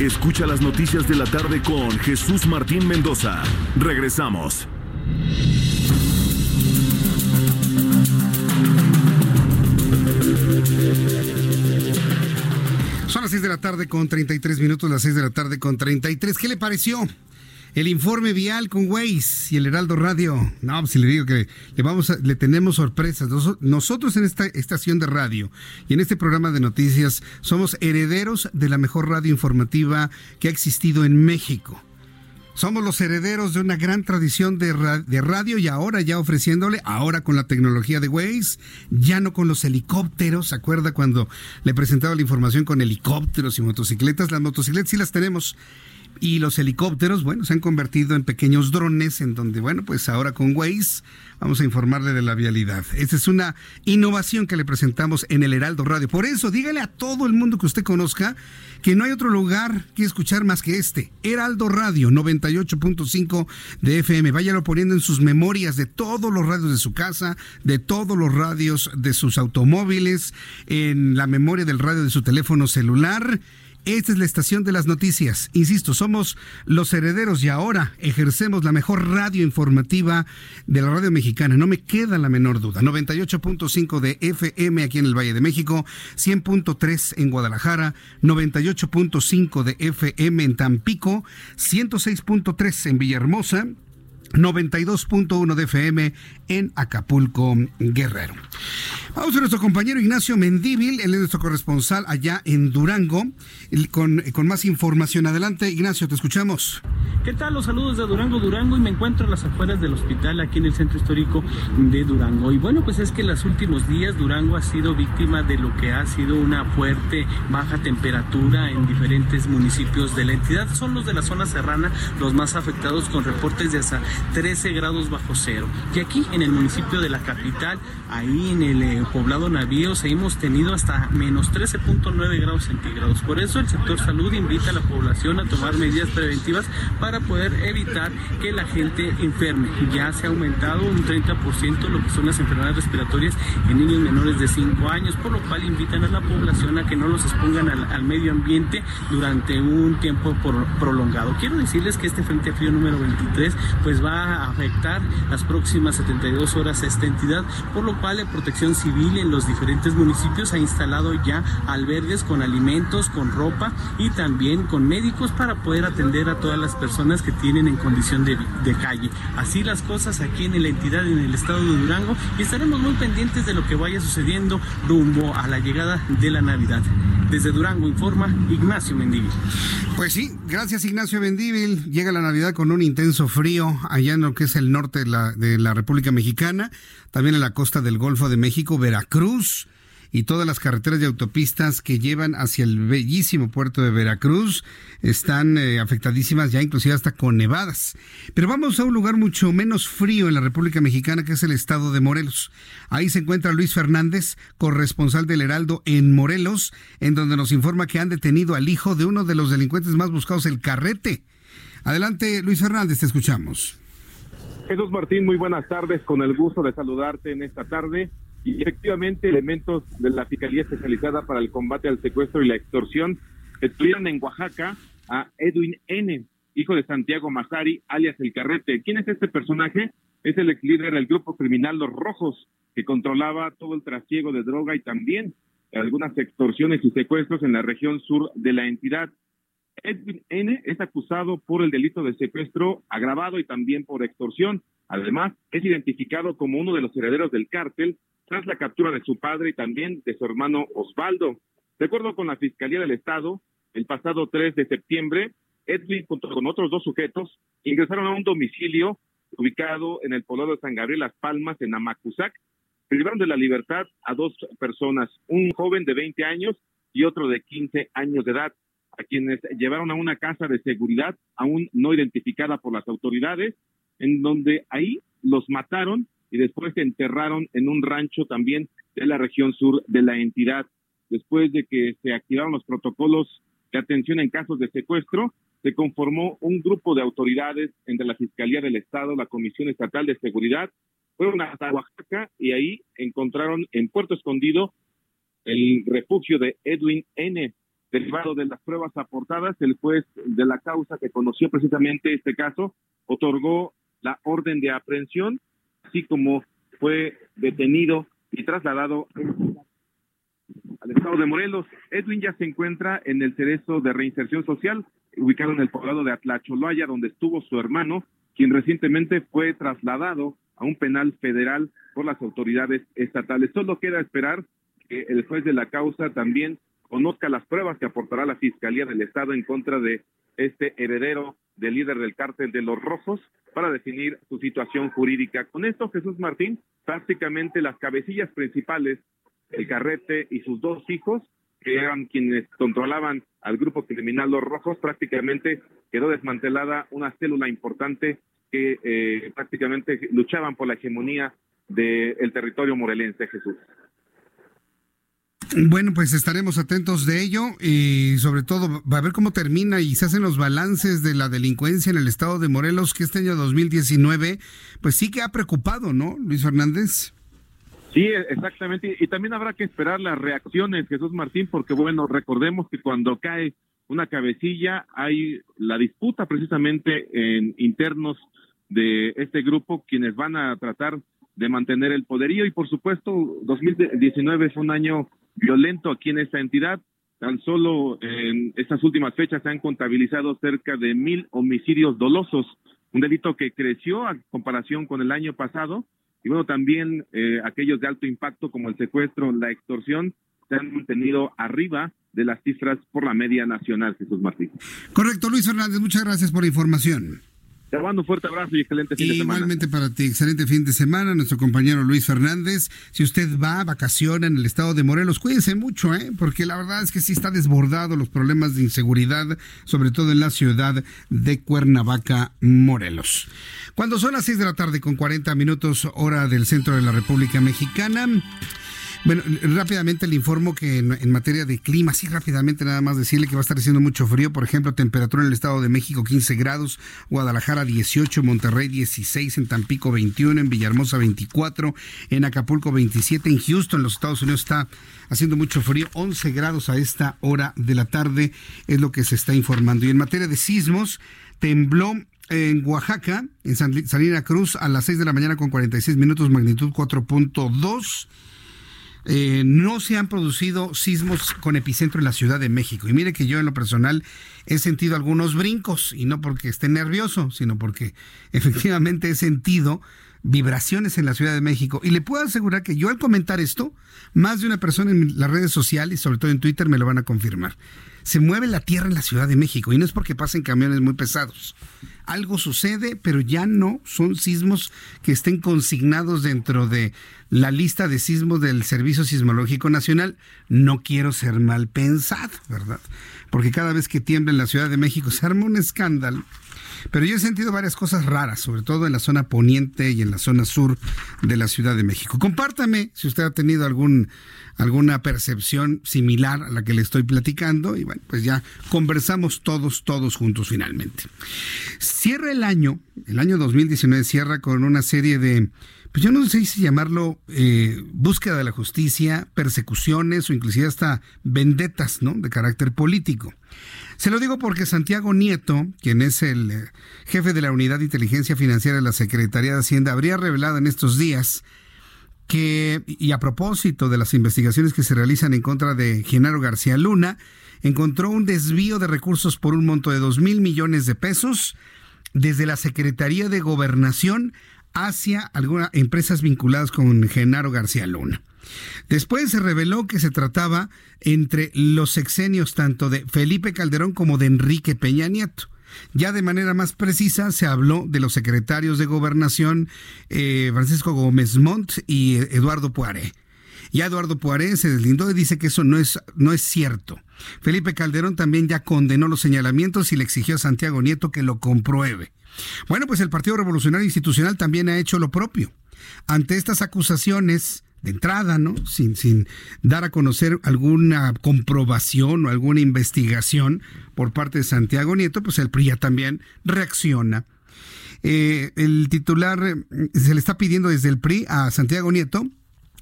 Escucha las noticias de la tarde con Jesús Martín Mendoza. Regresamos. Son las 6 de la tarde con 33 minutos, las 6 de la tarde con 33. ¿Qué le pareció? El informe vial con Waze y el Heraldo Radio. No, pues si le digo que le vamos le tenemos sorpresas. Nosotros en esta estación de radio y en este programa de noticias somos herederos de la mejor radio informativa que ha existido en México. Somos los herederos de una gran tradición de, radio y ahora ya ofreciéndole, ahora con la tecnología de Waze, ya no con los helicópteros. ¿Se acuerda cuando le presentaba la información con helicópteros y motocicletas? Las motocicletas sí las tenemos y los helicópteros, bueno, se han convertido en pequeños drones en donde, bueno, pues ahora con Waze vamos a informarle de la vialidad. Esta es una innovación que le presentamos en el Heraldo Radio. Por eso, dígale a todo el mundo que usted conozca que no hay otro lugar que escuchar más que este. Heraldo Radio 98.5 de FM. Váyalo poniendo en sus memorias de todos los radios de su casa, de todos los radios de sus automóviles, en la memoria del radio de su teléfono celular esta es la estación de las noticias. Insisto, somos los herederos y ahora ejercemos la mejor radio informativa de la radio mexicana. No me queda la menor duda. 98.5 de FM aquí en el Valle de México, 100.3 en Guadalajara, 98.5 de FM en Tampico, 106.3 en Villahermosa. 92.1 de FM en Acapulco, Guerrero. Vamos a nuestro compañero Ignacio Mendíbil, él es nuestro corresponsal allá en Durango, con, con más información. Adelante, Ignacio, te escuchamos. ¿Qué tal? Los saludos de Durango, Durango, y me encuentro a las afueras del hospital aquí en el centro histórico de Durango. Y bueno, pues es que en los últimos días Durango ha sido víctima de lo que ha sido una fuerte baja temperatura en diferentes municipios de la entidad. Son los de la zona serrana los más afectados con reportes de hasta 13 grados bajo cero. Y aquí en el municipio de la capital, ahí en el eh, poblado Navío, hemos tenido hasta menos 13.9 grados centígrados. Por eso el sector salud invita a la población a tomar medidas preventivas para poder evitar que la gente enferme. Ya se ha aumentado un 30% lo que son las enfermedades respiratorias en niños menores de 5 años, por lo cual invitan a la población a que no los expongan al, medio ambiente durante un tiempo prolongado. Quiero decirles que este Frente Frío número 23 pues va a afectar las próximas 72 horas a esta entidad, por lo cual la Protección Civil en los diferentes municipios ha instalado ya albergues con alimentos, con ropa y también con médicos para poder atender a todas las personas que tienen en condición de, calle. Así las cosas aquí en la entidad, en el estado de Durango, y estaremos muy pendientes de lo que vaya sucediendo rumbo a la llegada de la Navidad. Desde Durango informa Ignacio Mendívil. Pues sí, gracias Ignacio Mendívil. Llega la Navidad con un intenso frío en lo que es el norte de la, de la República Mexicana, también en la costa del Golfo de México, Veracruz y todas las carreteras y autopistas que llevan hacia el bellísimo puerto de Veracruz están eh, afectadísimas ya inclusive hasta con nevadas. Pero vamos a un lugar mucho menos frío en la República Mexicana que es el estado de Morelos. Ahí se encuentra Luis Fernández, corresponsal del Heraldo en Morelos, en donde nos informa que han detenido al hijo de uno de los delincuentes más buscados, el Carrete. Adelante, Luis Fernández, te escuchamos. Jesús Martín, muy buenas tardes, con el gusto de saludarte en esta tarde. Y efectivamente, elementos de la Fiscalía Especializada para el Combate al Secuestro y la Extorsión estuvieron en Oaxaca a Edwin N., hijo de Santiago Mazari, alias El Carrete. ¿Quién es este personaje? Es el ex líder del grupo criminal Los Rojos, que controlaba todo el trasiego de droga y también algunas extorsiones y secuestros en la región sur de la entidad. Edwin N. es acusado por el delito de secuestro agravado y también por extorsión. Además, es identificado como uno de los herederos del cártel tras la captura de su padre y también de su hermano Osvaldo. De acuerdo con la Fiscalía del Estado, el pasado 3 de septiembre, Edwin, junto con otros dos sujetos, ingresaron a un domicilio ubicado en el poblado de San Gabriel Las Palmas, en Amacuzac. Privaron de la libertad a dos personas, un joven de 20 años y otro de 15 años de edad, a quienes llevaron a una casa de seguridad aún no identificada por las autoridades, en donde ahí los mataron y después se enterraron en un rancho también de la región sur de la entidad. Después de que se activaron los protocolos de atención en casos de secuestro, se conformó un grupo de autoridades entre la Fiscalía del Estado, la Comisión Estatal de Seguridad, fueron hasta Oaxaca y ahí encontraron en Puerto Escondido el refugio de Edwin N. Derivado de las pruebas aportadas, el juez de la causa que conoció precisamente este caso otorgó la orden de aprehensión, así como fue detenido y trasladado al estado de Morelos. Edwin ya se encuentra en el cerezo de reinserción social, ubicado en el poblado de Atlacholoaya, donde estuvo su hermano, quien recientemente fue trasladado a un penal federal por las autoridades estatales. Solo queda esperar que el juez de la causa también conozca las pruebas que aportará la Fiscalía del Estado en contra de este heredero del líder del cártel de los Rojos para definir su situación jurídica. Con esto, Jesús Martín, prácticamente las cabecillas principales el Carrete y sus dos hijos, que eran quienes controlaban al grupo criminal Los Rojos, prácticamente quedó desmantelada una célula importante que eh, prácticamente luchaban por la hegemonía del territorio morelense, Jesús. Bueno, pues estaremos atentos de ello y sobre todo va a ver cómo termina y se hacen los balances de la delincuencia en el estado de Morelos, que este año 2019, pues sí que ha preocupado, ¿no, Luis Fernández? Sí, exactamente. Y también habrá que esperar las reacciones, Jesús Martín, porque bueno, recordemos que cuando cae una cabecilla hay la disputa precisamente en internos de este grupo, quienes van a tratar de mantener el poderío y por supuesto 2019 es un año violento aquí en esta entidad. Tan solo en estas últimas fechas se han contabilizado cerca de mil homicidios dolosos, un delito que creció a comparación con el año pasado y bueno, también eh, aquellos de alto impacto como el secuestro, la extorsión, se han mantenido arriba de las cifras por la media nacional, Jesús Martín. Correcto, Luis Fernández, muchas gracias por la información. Te mando un fuerte abrazo y excelente fin de semana. Igualmente para ti, excelente fin de semana, nuestro compañero Luis Fernández. Si usted va a vacacionar en el estado de Morelos, cuídense mucho, ¿eh? porque la verdad es que sí está desbordado los problemas de inseguridad, sobre todo en la ciudad de Cuernavaca, Morelos. Cuando son las 6 de la tarde con 40 minutos hora del centro de la República Mexicana, bueno, rápidamente le informo que en, materia de clima, sí, rápidamente nada más decirle que va a estar haciendo mucho frío. Por ejemplo, temperatura en el Estado de México 15 grados, Guadalajara 18, Monterrey 16, en Tampico 21, en Villahermosa 24, en Acapulco 27, en Houston, los Estados Unidos está haciendo mucho frío, 11 grados a esta hora de la tarde es lo que se está informando. Y en materia de sismos, tembló en Oaxaca, en Salina Cruz, a las 6 de la mañana con 46 minutos, magnitud 4.2. Eh, no se han producido sismos con epicentro en la Ciudad de México. Y mire que yo en lo personal he sentido algunos brincos, y no porque esté nervioso, sino porque efectivamente he sentido vibraciones en la Ciudad de México. Y le puedo asegurar que yo al comentar esto, más de una persona en las redes sociales, sobre todo en Twitter, me lo van a confirmar. Se mueve la tierra en la Ciudad de México y no es porque pasen camiones muy pesados. Algo sucede, pero ya no son sismos que estén consignados dentro de la lista de sismos del Servicio Sismológico Nacional. No quiero ser mal pensado, ¿verdad? Porque cada vez que tiembla en la Ciudad de México se arma un escándalo. Pero yo he sentido varias cosas raras, sobre todo en la zona poniente y en la zona sur de la Ciudad de México. Compártame si usted ha tenido algún alguna percepción similar a la que le estoy platicando y bueno, pues ya conversamos todos, todos juntos finalmente. Cierra el año, el año 2019 cierra con una serie de, pues yo no sé si llamarlo eh, búsqueda de la justicia, persecuciones o inclusive hasta vendetas, ¿no? De carácter político. Se lo digo porque Santiago Nieto, quien es el eh, jefe de la Unidad de Inteligencia Financiera de la Secretaría de Hacienda, habría revelado en estos días que, y a propósito de las investigaciones que se realizan en contra de Genaro García Luna, encontró un desvío de recursos por un monto de dos mil millones de pesos desde la Secretaría de Gobernación hacia algunas empresas vinculadas con Genaro García Luna. Después se reveló que se trataba entre los sexenios tanto de Felipe Calderón como de Enrique Peña Nieto. Ya de manera más precisa se habló de los secretarios de gobernación eh, Francisco Gómez Montt y Eduardo Poiré. Ya Eduardo Poiré se deslindó y dice que eso no es, no es cierto. Felipe Calderón también ya condenó los señalamientos y le exigió a Santiago Nieto que lo compruebe. Bueno, pues el Partido Revolucionario Institucional también ha hecho lo propio. Ante estas acusaciones, de entrada, ¿no? Sin, sin dar a conocer alguna comprobación o alguna investigación por parte de Santiago Nieto, pues el PRI ya también reacciona. Eh, el titular eh, se le está pidiendo desde el PRI a Santiago Nieto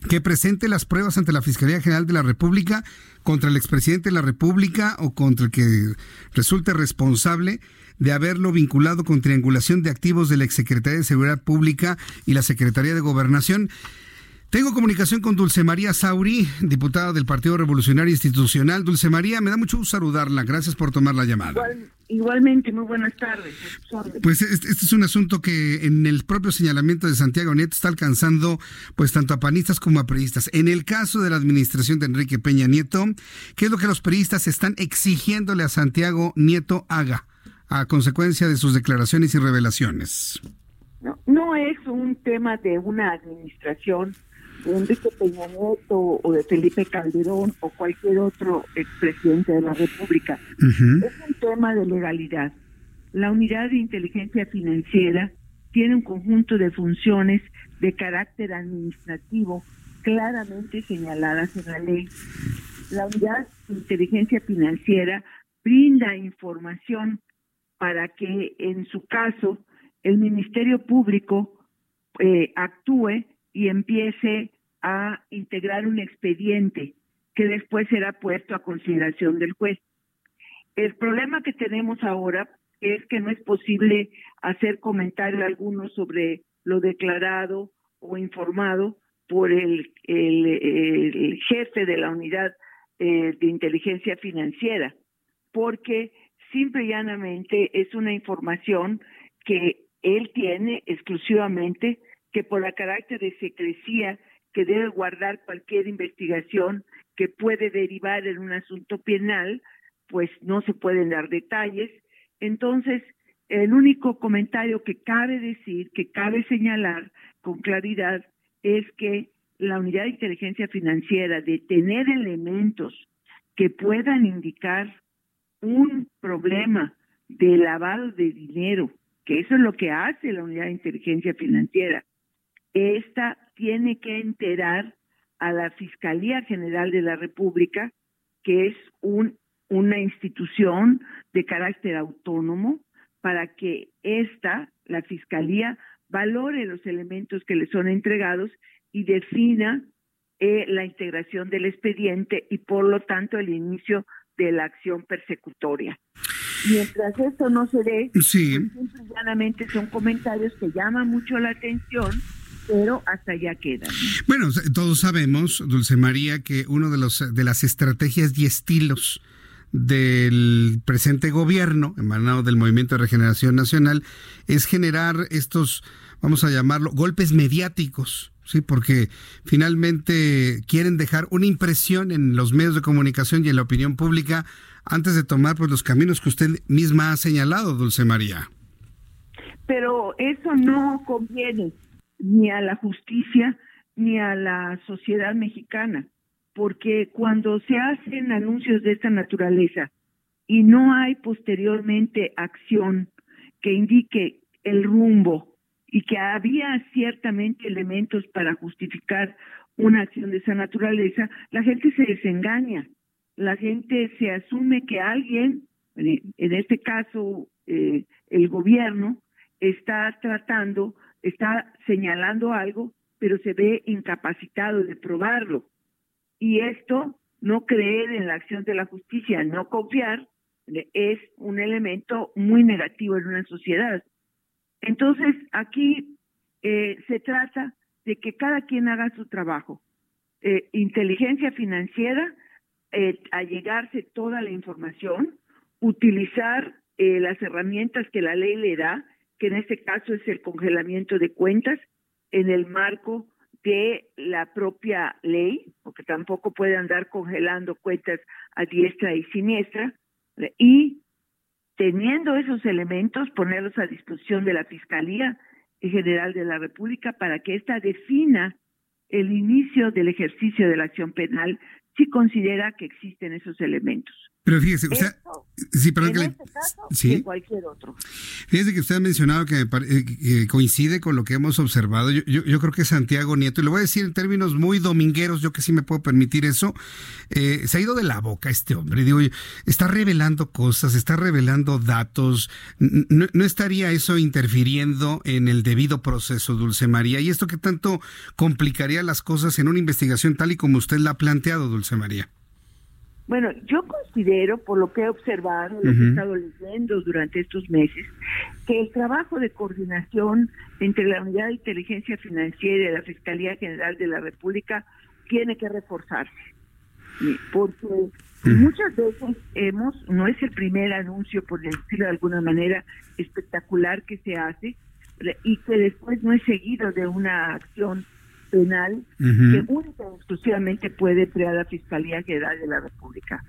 que presente las pruebas ante la Fiscalía General de la República contra el expresidente de la República o contra el que resulte responsable de haberlo vinculado con triangulación de activos de la Exsecretaría de Seguridad Pública y la Secretaría de Gobernación. Tengo comunicación con Dulce María Sauri, diputada del Partido Revolucionario Institucional. Dulce María, me da mucho gusto saludarla. Gracias por tomar la llamada. igualmente, muy buenas tardes. Pues este, este, es un asunto que en el propio señalamiento de Santiago Nieto está alcanzando pues tanto a panistas como a periodistas. En el caso de la administración de Enrique Peña Nieto, ¿qué es lo que los periodistas están exigiéndole a Santiago Nieto haga a consecuencia de sus declaraciones y revelaciones? No, no es un tema de una administración de Enrique Peña Nieto o de Felipe Calderón o cualquier otro expresidente de la República. Es un tema de legalidad. La unidad de inteligencia financiera tiene un conjunto de funciones de carácter administrativo claramente señaladas en la ley. La unidad de inteligencia financiera brinda información para que en su caso el Ministerio Público eh, actúe y empiece a integrar un expediente que después será puesto a consideración del juez. El problema que tenemos ahora es que no es posible hacer comentario alguno sobre lo declarado o informado por el, jefe de la unidad eh, de inteligencia financiera, porque simple y llanamente es una información que él tiene exclusivamente que por la carácter de secrecía que debe guardar cualquier investigación que puede derivar en un asunto penal, pues no se pueden dar detalles. Entonces, el único comentario que cabe decir, que cabe señalar con claridad, es que la unidad de inteligencia financiera de tener elementos que puedan indicar un problema de lavado de dinero, que eso es lo que hace la unidad de inteligencia financiera, esta tiene que enterar a la Fiscalía General de la República, que es un, una institución de carácter autónomo, para que esta, la Fiscalía, valore los elementos que le son entregados y defina eh, la integración del expediente y por lo tanto el inicio de la acción persecutoria. Mientras esto no se dé, sí. pues, son comentarios que llaman mucho la atención pero hasta allá queda. Bueno, todos sabemos, Dulce María, que uno de los de las estrategias y estilos del presente gobierno, emanado del Movimiento de Regeneración Nacional, es generar estos, vamos a llamarlo, golpes mediáticos, sí, porque finalmente quieren dejar una impresión en los medios de comunicación y en la opinión pública antes de tomar pues los caminos que usted misma ha señalado, Dulce María. Pero eso no conviene ni a la justicia ni a la sociedad mexicana, porque cuando se hacen anuncios de esta naturaleza y no hay posteriormente acción que indique el rumbo y que había ciertamente elementos para justificar una acción de esa naturaleza, la gente se desengaña, la gente se asume que alguien, en este caso eh, el gobierno, está tratando está señalando algo, pero se ve incapacitado de probarlo. Y esto, no creer en la acción de la justicia, no confiar, es un elemento muy negativo en una sociedad. Entonces, aquí eh, se trata de que cada quien haga su trabajo. Eh, inteligencia financiera, eh, allegarse toda la información, utilizar eh, las herramientas que la ley le da que en este caso es el congelamiento de cuentas en el marco de la propia ley, porque tampoco puede andar congelando cuentas a diestra y siniestra, y teniendo esos elementos, ponerlos a disposición de la Fiscalía General de la República para que ésta defina el inicio del ejercicio de la acción penal si considera que existen esos elementos. Pero fíjese, usted, sí, perdón en este caso ¿sí? cualquier otro. Fíjese que usted ha mencionado que, eh, coincide con lo que hemos observado. Yo, yo, creo que Santiago Nieto, y le voy a decir en términos muy domingueros, yo que sí me puedo permitir eso, eh, se ha ido de la boca este hombre. Digo, está revelando cosas, está revelando datos. No, no estaría eso interfiriendo en el debido proceso, Dulce María. ¿Y esto qué tanto complicaría las cosas en una investigación tal y como usted la ha planteado, Dulce María? Bueno, yo considero, por lo que he observado, lo que he estado leyendo durante estos meses, que el trabajo de coordinación entre la Unidad de Inteligencia Financiera y la Fiscalía General de la República tiene que reforzarse. Porque muchas veces hemos, no es el primer anuncio, por decirlo de alguna manera, espectacular que se hace, y que después no es seguido de una acción penal que única y exclusivamente puede crear la Fiscalía General de la República.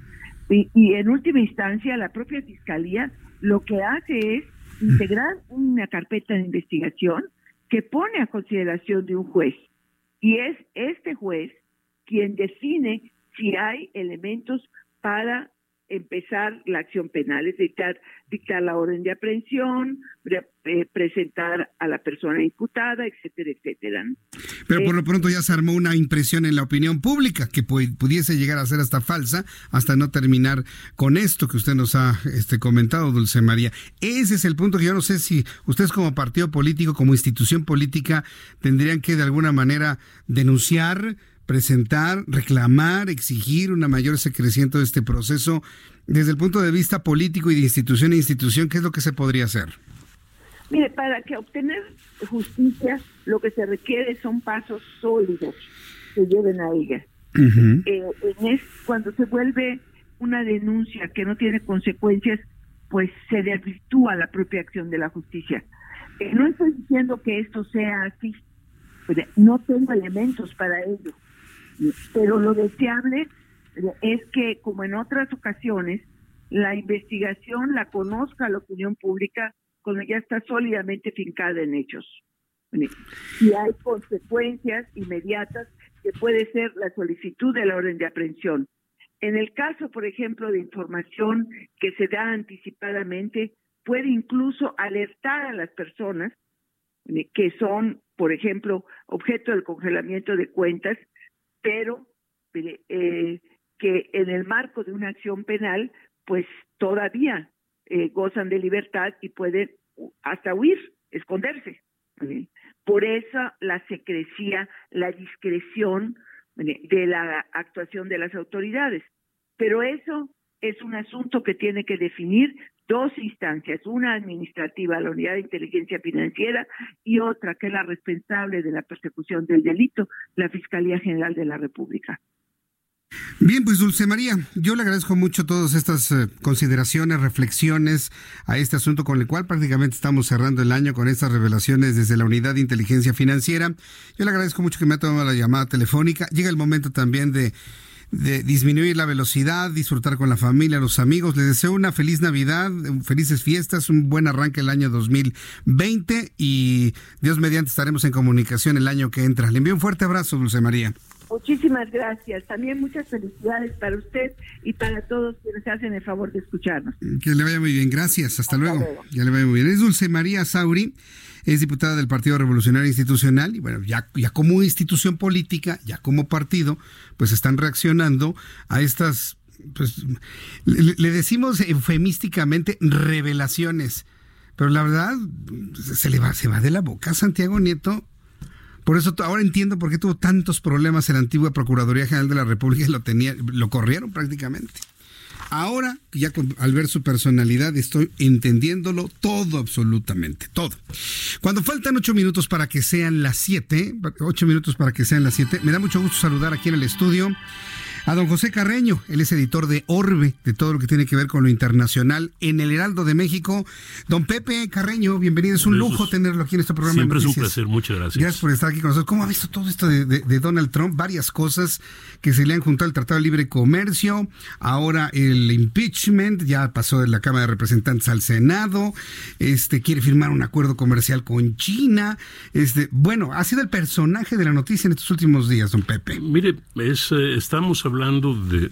Y, y, en última instancia, la propia Fiscalía lo que hace es integrar una carpeta de investigación que pone a consideración de un juez. Y es este juez quien define si hay elementos para empezar la acción penal, es dictar, dictar la orden de aprehensión, eh, presentar a la persona imputada, etcétera, etcétera. Pero por lo pronto ya se armó una impresión en la opinión pública que pudiese llegar a ser hasta falsa, hasta no terminar con esto que usted nos ha este, comentado, Dulce María. Ese es el punto que yo no sé si ustedes como partido político, como institución política, tendrían que de alguna manera denunciar presentar, reclamar, exigir una mayor secrecimiento de este proceso desde el punto de vista político y de institución a institución, ¿qué es lo que se podría hacer? Mire, para que obtener justicia lo que se requiere son pasos sólidos que lleven a ella. Eh, es, cuando se vuelve una denuncia que no tiene consecuencias, pues se desvirtúa la propia acción de la justicia. Eh, no estoy diciendo que esto sea así, no tengo elementos para ello. Pero lo deseable es que, como en otras ocasiones, la investigación la conozca la opinión pública cuando ya está sólidamente fincada en hechos. Y hay consecuencias inmediatas que puede ser la solicitud de la orden de aprehensión. En el caso, por ejemplo, de información que se da anticipadamente, puede incluso alertar a las personas que son, por ejemplo, objeto del congelamiento de cuentas pero eh, que en el marco de una acción penal, pues todavía eh, gozan de libertad y pueden hasta huir, esconderse. Por eso la secrecía, la discreción de la actuación de las autoridades. Pero eso es un asunto que tiene que definir dos instancias, una administrativa, la Unidad de Inteligencia Financiera, y otra que es la responsable de la persecución del delito, la Fiscalía General de la República. Bien, pues Dulce María, yo le agradezco mucho todas estas eh, consideraciones, reflexiones a este asunto con el cual prácticamente estamos cerrando el año con estas revelaciones desde la Unidad de Inteligencia Financiera. Yo le agradezco mucho que me ha tomado la llamada telefónica. Llega el momento también de de disminuir la velocidad, disfrutar con la familia, los amigos. Les deseo una feliz Navidad, felices fiestas, un buen arranque el año 2020 y Dios mediante estaremos en comunicación el año que entra. Le envío un fuerte abrazo, Dulce María. Muchísimas gracias. También muchas felicidades para usted y para todos quienes hacen el favor de escucharnos. Que le vaya muy bien. Gracias. Hasta, luego. Ya le vaya muy bien. Es Dulce María Sauri es diputada del Partido Revolucionario Institucional y bueno, ya, ya como institución política, ya como partido, pues están reaccionando a estas, pues le, decimos eufemísticamente revelaciones, pero la verdad se le va, se va de la boca a Santiago Nieto. Por eso ahora entiendo por qué tuvo tantos problemas en la antigua Procuraduría General de la República y lo tenía, lo corrieron prácticamente. Ahora, ya al ver su personalidad, estoy entendiéndolo todo, absolutamente, todo. Cuando faltan ocho minutos para que sean las siete, ocho minutos para que sean las siete, me da mucho gusto saludar aquí en el estudio a don José Carreño. Él es editor de Orbe, de todo lo que tiene que ver con lo internacional en el Heraldo de México. Don Pepe Carreño, bienvenido. Es un lujo tenerlo aquí en este programa. Siempre es un placer, muchas gracias. Gracias por estar aquí con nosotros. ¿Cómo ha visto todo esto de, Donald Trump? Varias cosas que se le han juntado al Tratado de Libre Comercio, ahora el impeachment, ya pasó de la Cámara de Representantes al Senado, este quiere firmar un acuerdo comercial con China. Este, bueno, ha sido el personaje de la noticia en estos últimos días, don Pepe. Mire, es, eh, estamos hablando de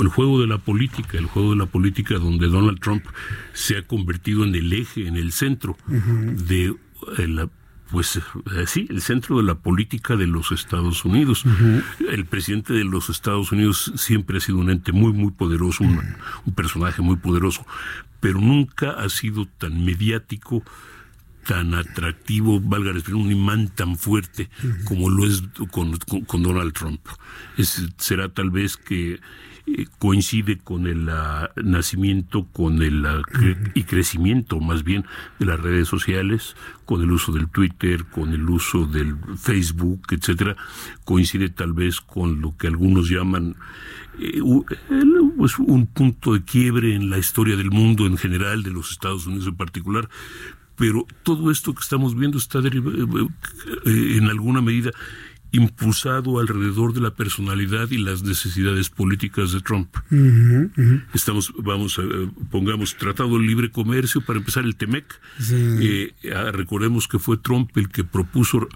el juego de la política, el juego de la política donde Donald Trump se ha convertido en el eje, en el centro de eh, la pues eh, sí, el centro de la política de los Estados Unidos. El presidente de los Estados Unidos siempre ha sido un ente muy, muy poderoso, un, personaje muy poderoso, pero nunca ha sido tan mediático, tan atractivo, valga la un imán tan fuerte como lo es con, con Donald Trump. Será tal vez que eh, coincide con el ah, nacimiento con el ah, y crecimiento más bien de las redes sociales, con el uso del Twitter, con el uso del Facebook, etcétera, coincide tal vez con lo que algunos llaman eh, pues, un punto de quiebre en la historia del mundo en general, de los Estados Unidos en particular, pero todo esto que estamos viendo está eh, en alguna medida impulsado alrededor de la personalidad y las necesidades políticas de Trump. Estamos, vamos, a, pongamos Tratado de Libre Comercio para empezar el TEMEC. Eh, ah, recordemos que fue Trump el que propuso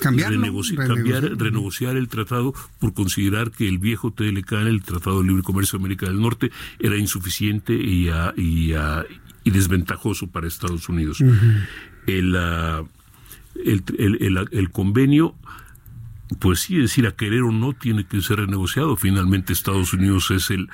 renegociar, el tratado por considerar que el viejo TLK, el Tratado de Libre Comercio de América del Norte, era insuficiente y, y, y desventajoso para Estados Unidos. el, ah, el, el, el, convenio pues sí, decir a querer o no tiene que ser renegociado. Finalmente Estados Unidos es el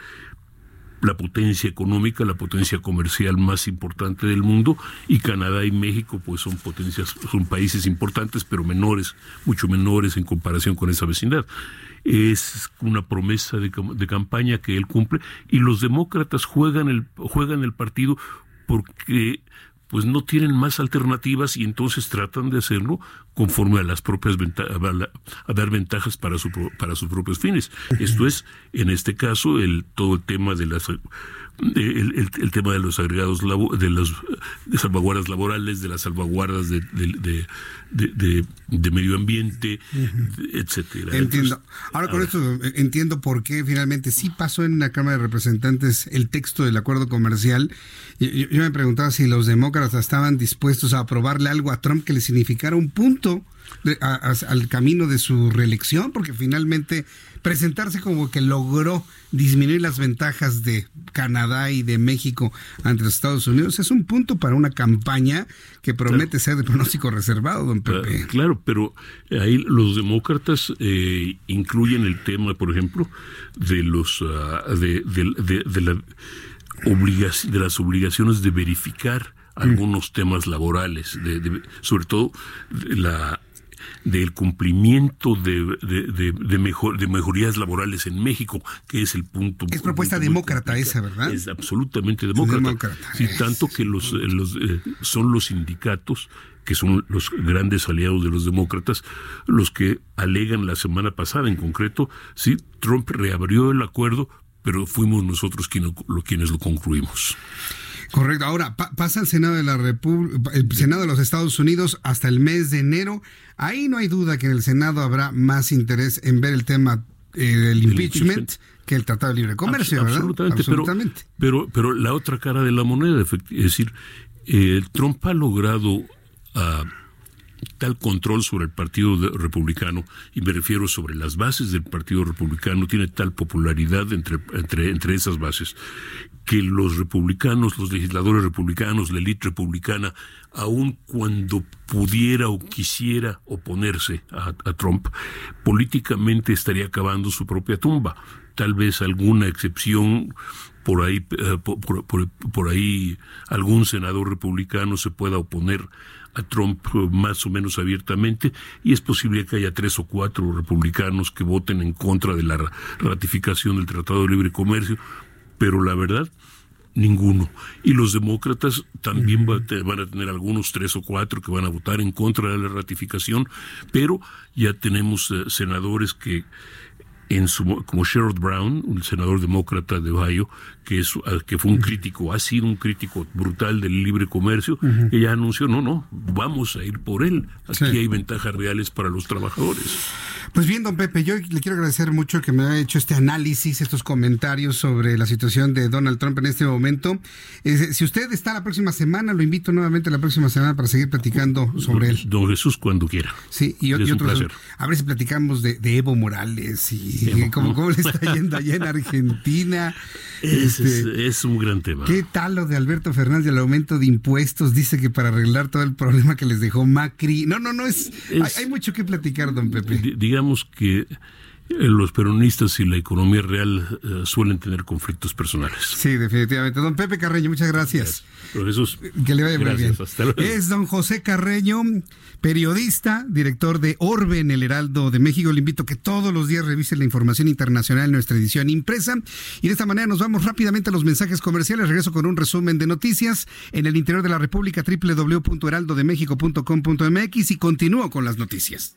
la potencia económica, la potencia comercial más importante del mundo y Canadá y México pues son potencias, son países importantes pero menores, mucho menores en comparación con esa vecindad. Es una promesa de, de campaña que él cumple y los demócratas juegan el, juegan el partido porque pues no tienen más alternativas y entonces tratan de hacerlo conforme a las propias a, dar ventajas para su para sus propios fines. Esto es, en este caso, el todo el tema de las el, tema de los agregados de las salvaguardas laborales, de las salvaguardas de, de, medio ambiente, etcétera. Entiendo. Ahora con esto entiendo por qué finalmente sí pasó en la Cámara de Representantes el texto del acuerdo comercial. Yo, yo me preguntaba si los demócratas estaban dispuestos a aprobarle algo a Trump que le significara un punto al camino de su reelección, porque finalmente presentarse como que logró disminuir las ventajas de Canadá y de México ante los Estados Unidos es un punto para una campaña que promete ser de pronóstico reservado, don Pepe. Claro, pero ahí los demócratas eh, incluyen el tema, por ejemplo, de los ah, de, la de las obligaciones de verificar mm. algunos temas laborales, de, sobre todo la del cumplimiento de, de, de, mejor, de mejorías laborales en México, que es el punto. Es propuesta demócrata esa, ¿verdad? Es absolutamente demócrata. sí, tanto que los, eh, los eh, son los sindicatos que son los grandes aliados de los demócratas, los que alegan la semana pasada en concreto, sí, Trump reabrió el acuerdo, pero fuimos nosotros quienes lo concluimos. Correcto. Ahora pasa el Senado de la República, el Senado de los Estados Unidos hasta el mes de enero. Ahí no hay duda que en el Senado habrá más interés en ver el tema eh, del impeachment, que el Tratado de Libre Comercio, ¿verdad? Absolutamente. Pero, pero, la otra cara de la moneda, es decir, eh, Trump ha logrado ah, tal control sobre el Partido Republicano, y me refiero sobre las bases del Partido Republicano, tiene tal popularidad entre, entre, entre esas bases, que los republicanos, los legisladores republicanos, la élite republicana, aun cuando pudiera o quisiera oponerse a, Trump, políticamente estaría acabando su propia tumba. Tal vez alguna excepción por ahí, eh, por, ahí algún senador republicano se pueda oponer a Trump eh, más o menos abiertamente y es posible que haya tres o cuatro republicanos que voten en contra de la ratificación del Tratado de Libre Comercio, pero la verdad ninguno. Y los demócratas también van a tener algunos tres o cuatro que van a votar en contra de la ratificación, pero ya tenemos eh, senadores que en su, como Sherrod Brown, un senador demócrata de Ohio, que, es, que fue un crítico, ha sido un crítico brutal del libre comercio, ya anunció, no, no, vamos a ir por él. Aquí hay ventajas reales para los trabajadores. Pues bien, don Pepe, yo le quiero agradecer mucho que me haya hecho este análisis, estos comentarios sobre la situación de Donald Trump en este momento. Eh, si usted está la próxima semana, lo invito nuevamente la próxima semana para seguir platicando sobre él. Don Jesús, cuando quiera. Sí, y, y otros. A ver si platicamos de, Evo Morales y cómo, le está yendo allá en Argentina. Este, es, un gran tema. ¿Qué tal lo de Alberto Fernández, el aumento de impuestos? Dice que para arreglar todo el problema que les dejó Macri. No, no, no, es, hay, mucho que platicar, don Pepe. digamos que los peronistas y la economía real eh, suelen tener conflictos personales. Sí, definitivamente. Don Pepe Carreño, muchas gracias. Jesús. Que le vaya muy bien. Es don José Carreño, periodista, director de Orbe en el Heraldo de México. Le invito a que todos los días revise la información internacional en nuestra edición impresa. Y de esta manera nos vamos rápidamente a los mensajes comerciales. Regreso con un resumen de noticias en el interior de la República, www.heraldodemexico.com.mx y continúo con las noticias.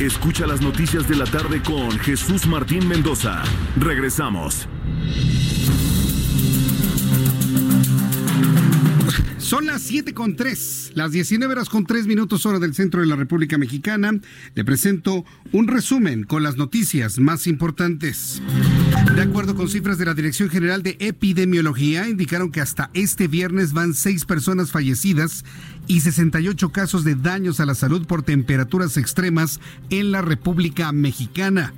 Escucha las noticias de la tarde con Jesús Martín Mendoza. Regresamos. Son las 7 con 3, las 19 horas con 3 minutos hora del centro de la República Mexicana. Le presento un resumen con las noticias más importantes. De acuerdo con cifras de la Dirección General de Epidemiología, indicaron que hasta este viernes van seis personas fallecidas y 68 casos de daños a la salud por temperaturas extremas en la República Mexicana.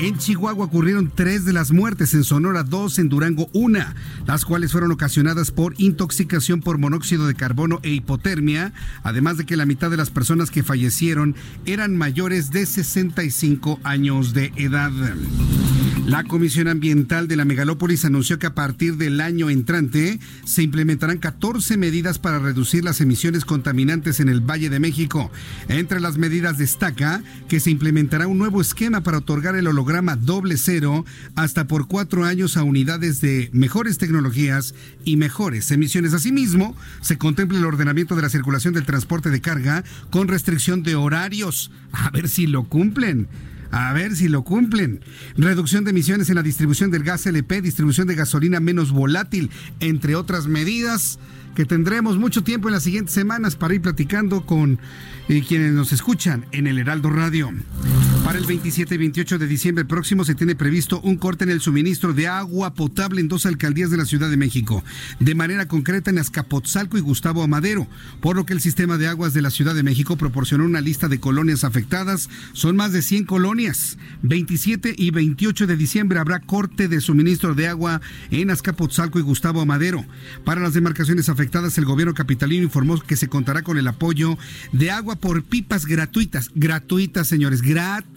En Chihuahua ocurrieron tres de las muertes, en Sonora dos, en Durango una, las cuales fueron ocasionadas por intoxicación por monóxido de carbono e hipotermia, además de que la mitad de las personas que fallecieron eran mayores de 65 años de edad. La Comisión Ambiental de la Megalópolis anunció que a partir del año entrante se implementarán 14 medidas para reducir las emisiones contaminantes en el Valle de México. Entre las medidas destaca que se implementará un nuevo esquema para otorgar el holograma doble cero hasta por cuatro años a unidades de mejores tecnologías y mejores emisiones. Asimismo, se contempla el ordenamiento de la circulación del transporte de carga con restricción de horarios. A ver si lo cumplen. A ver si lo cumplen. Reducción de emisiones en la distribución del gas LP, distribución de gasolina menos volátil, entre otras medidas que tendremos mucho tiempo en las siguientes semanas para ir platicando con eh, quienes nos escuchan en el Heraldo Radio. Para el 27 y 28 de diciembre próximo se tiene previsto un corte en el suministro de agua potable en dos alcaldías de la Ciudad de México, de manera concreta en Azcapotzalco y Gustavo Amadero, por lo que el sistema de aguas de la Ciudad de México proporcionó una lista de colonias afectadas. Son más de 100 colonias. 27 y 28 de diciembre habrá corte de suministro de agua en Azcapotzalco y Gustavo Amadero. Para las demarcaciones afectadas, el gobierno capitalino informó que se contará con el apoyo de agua por pipas gratuitas. Gratuitas, señores, gratuitas.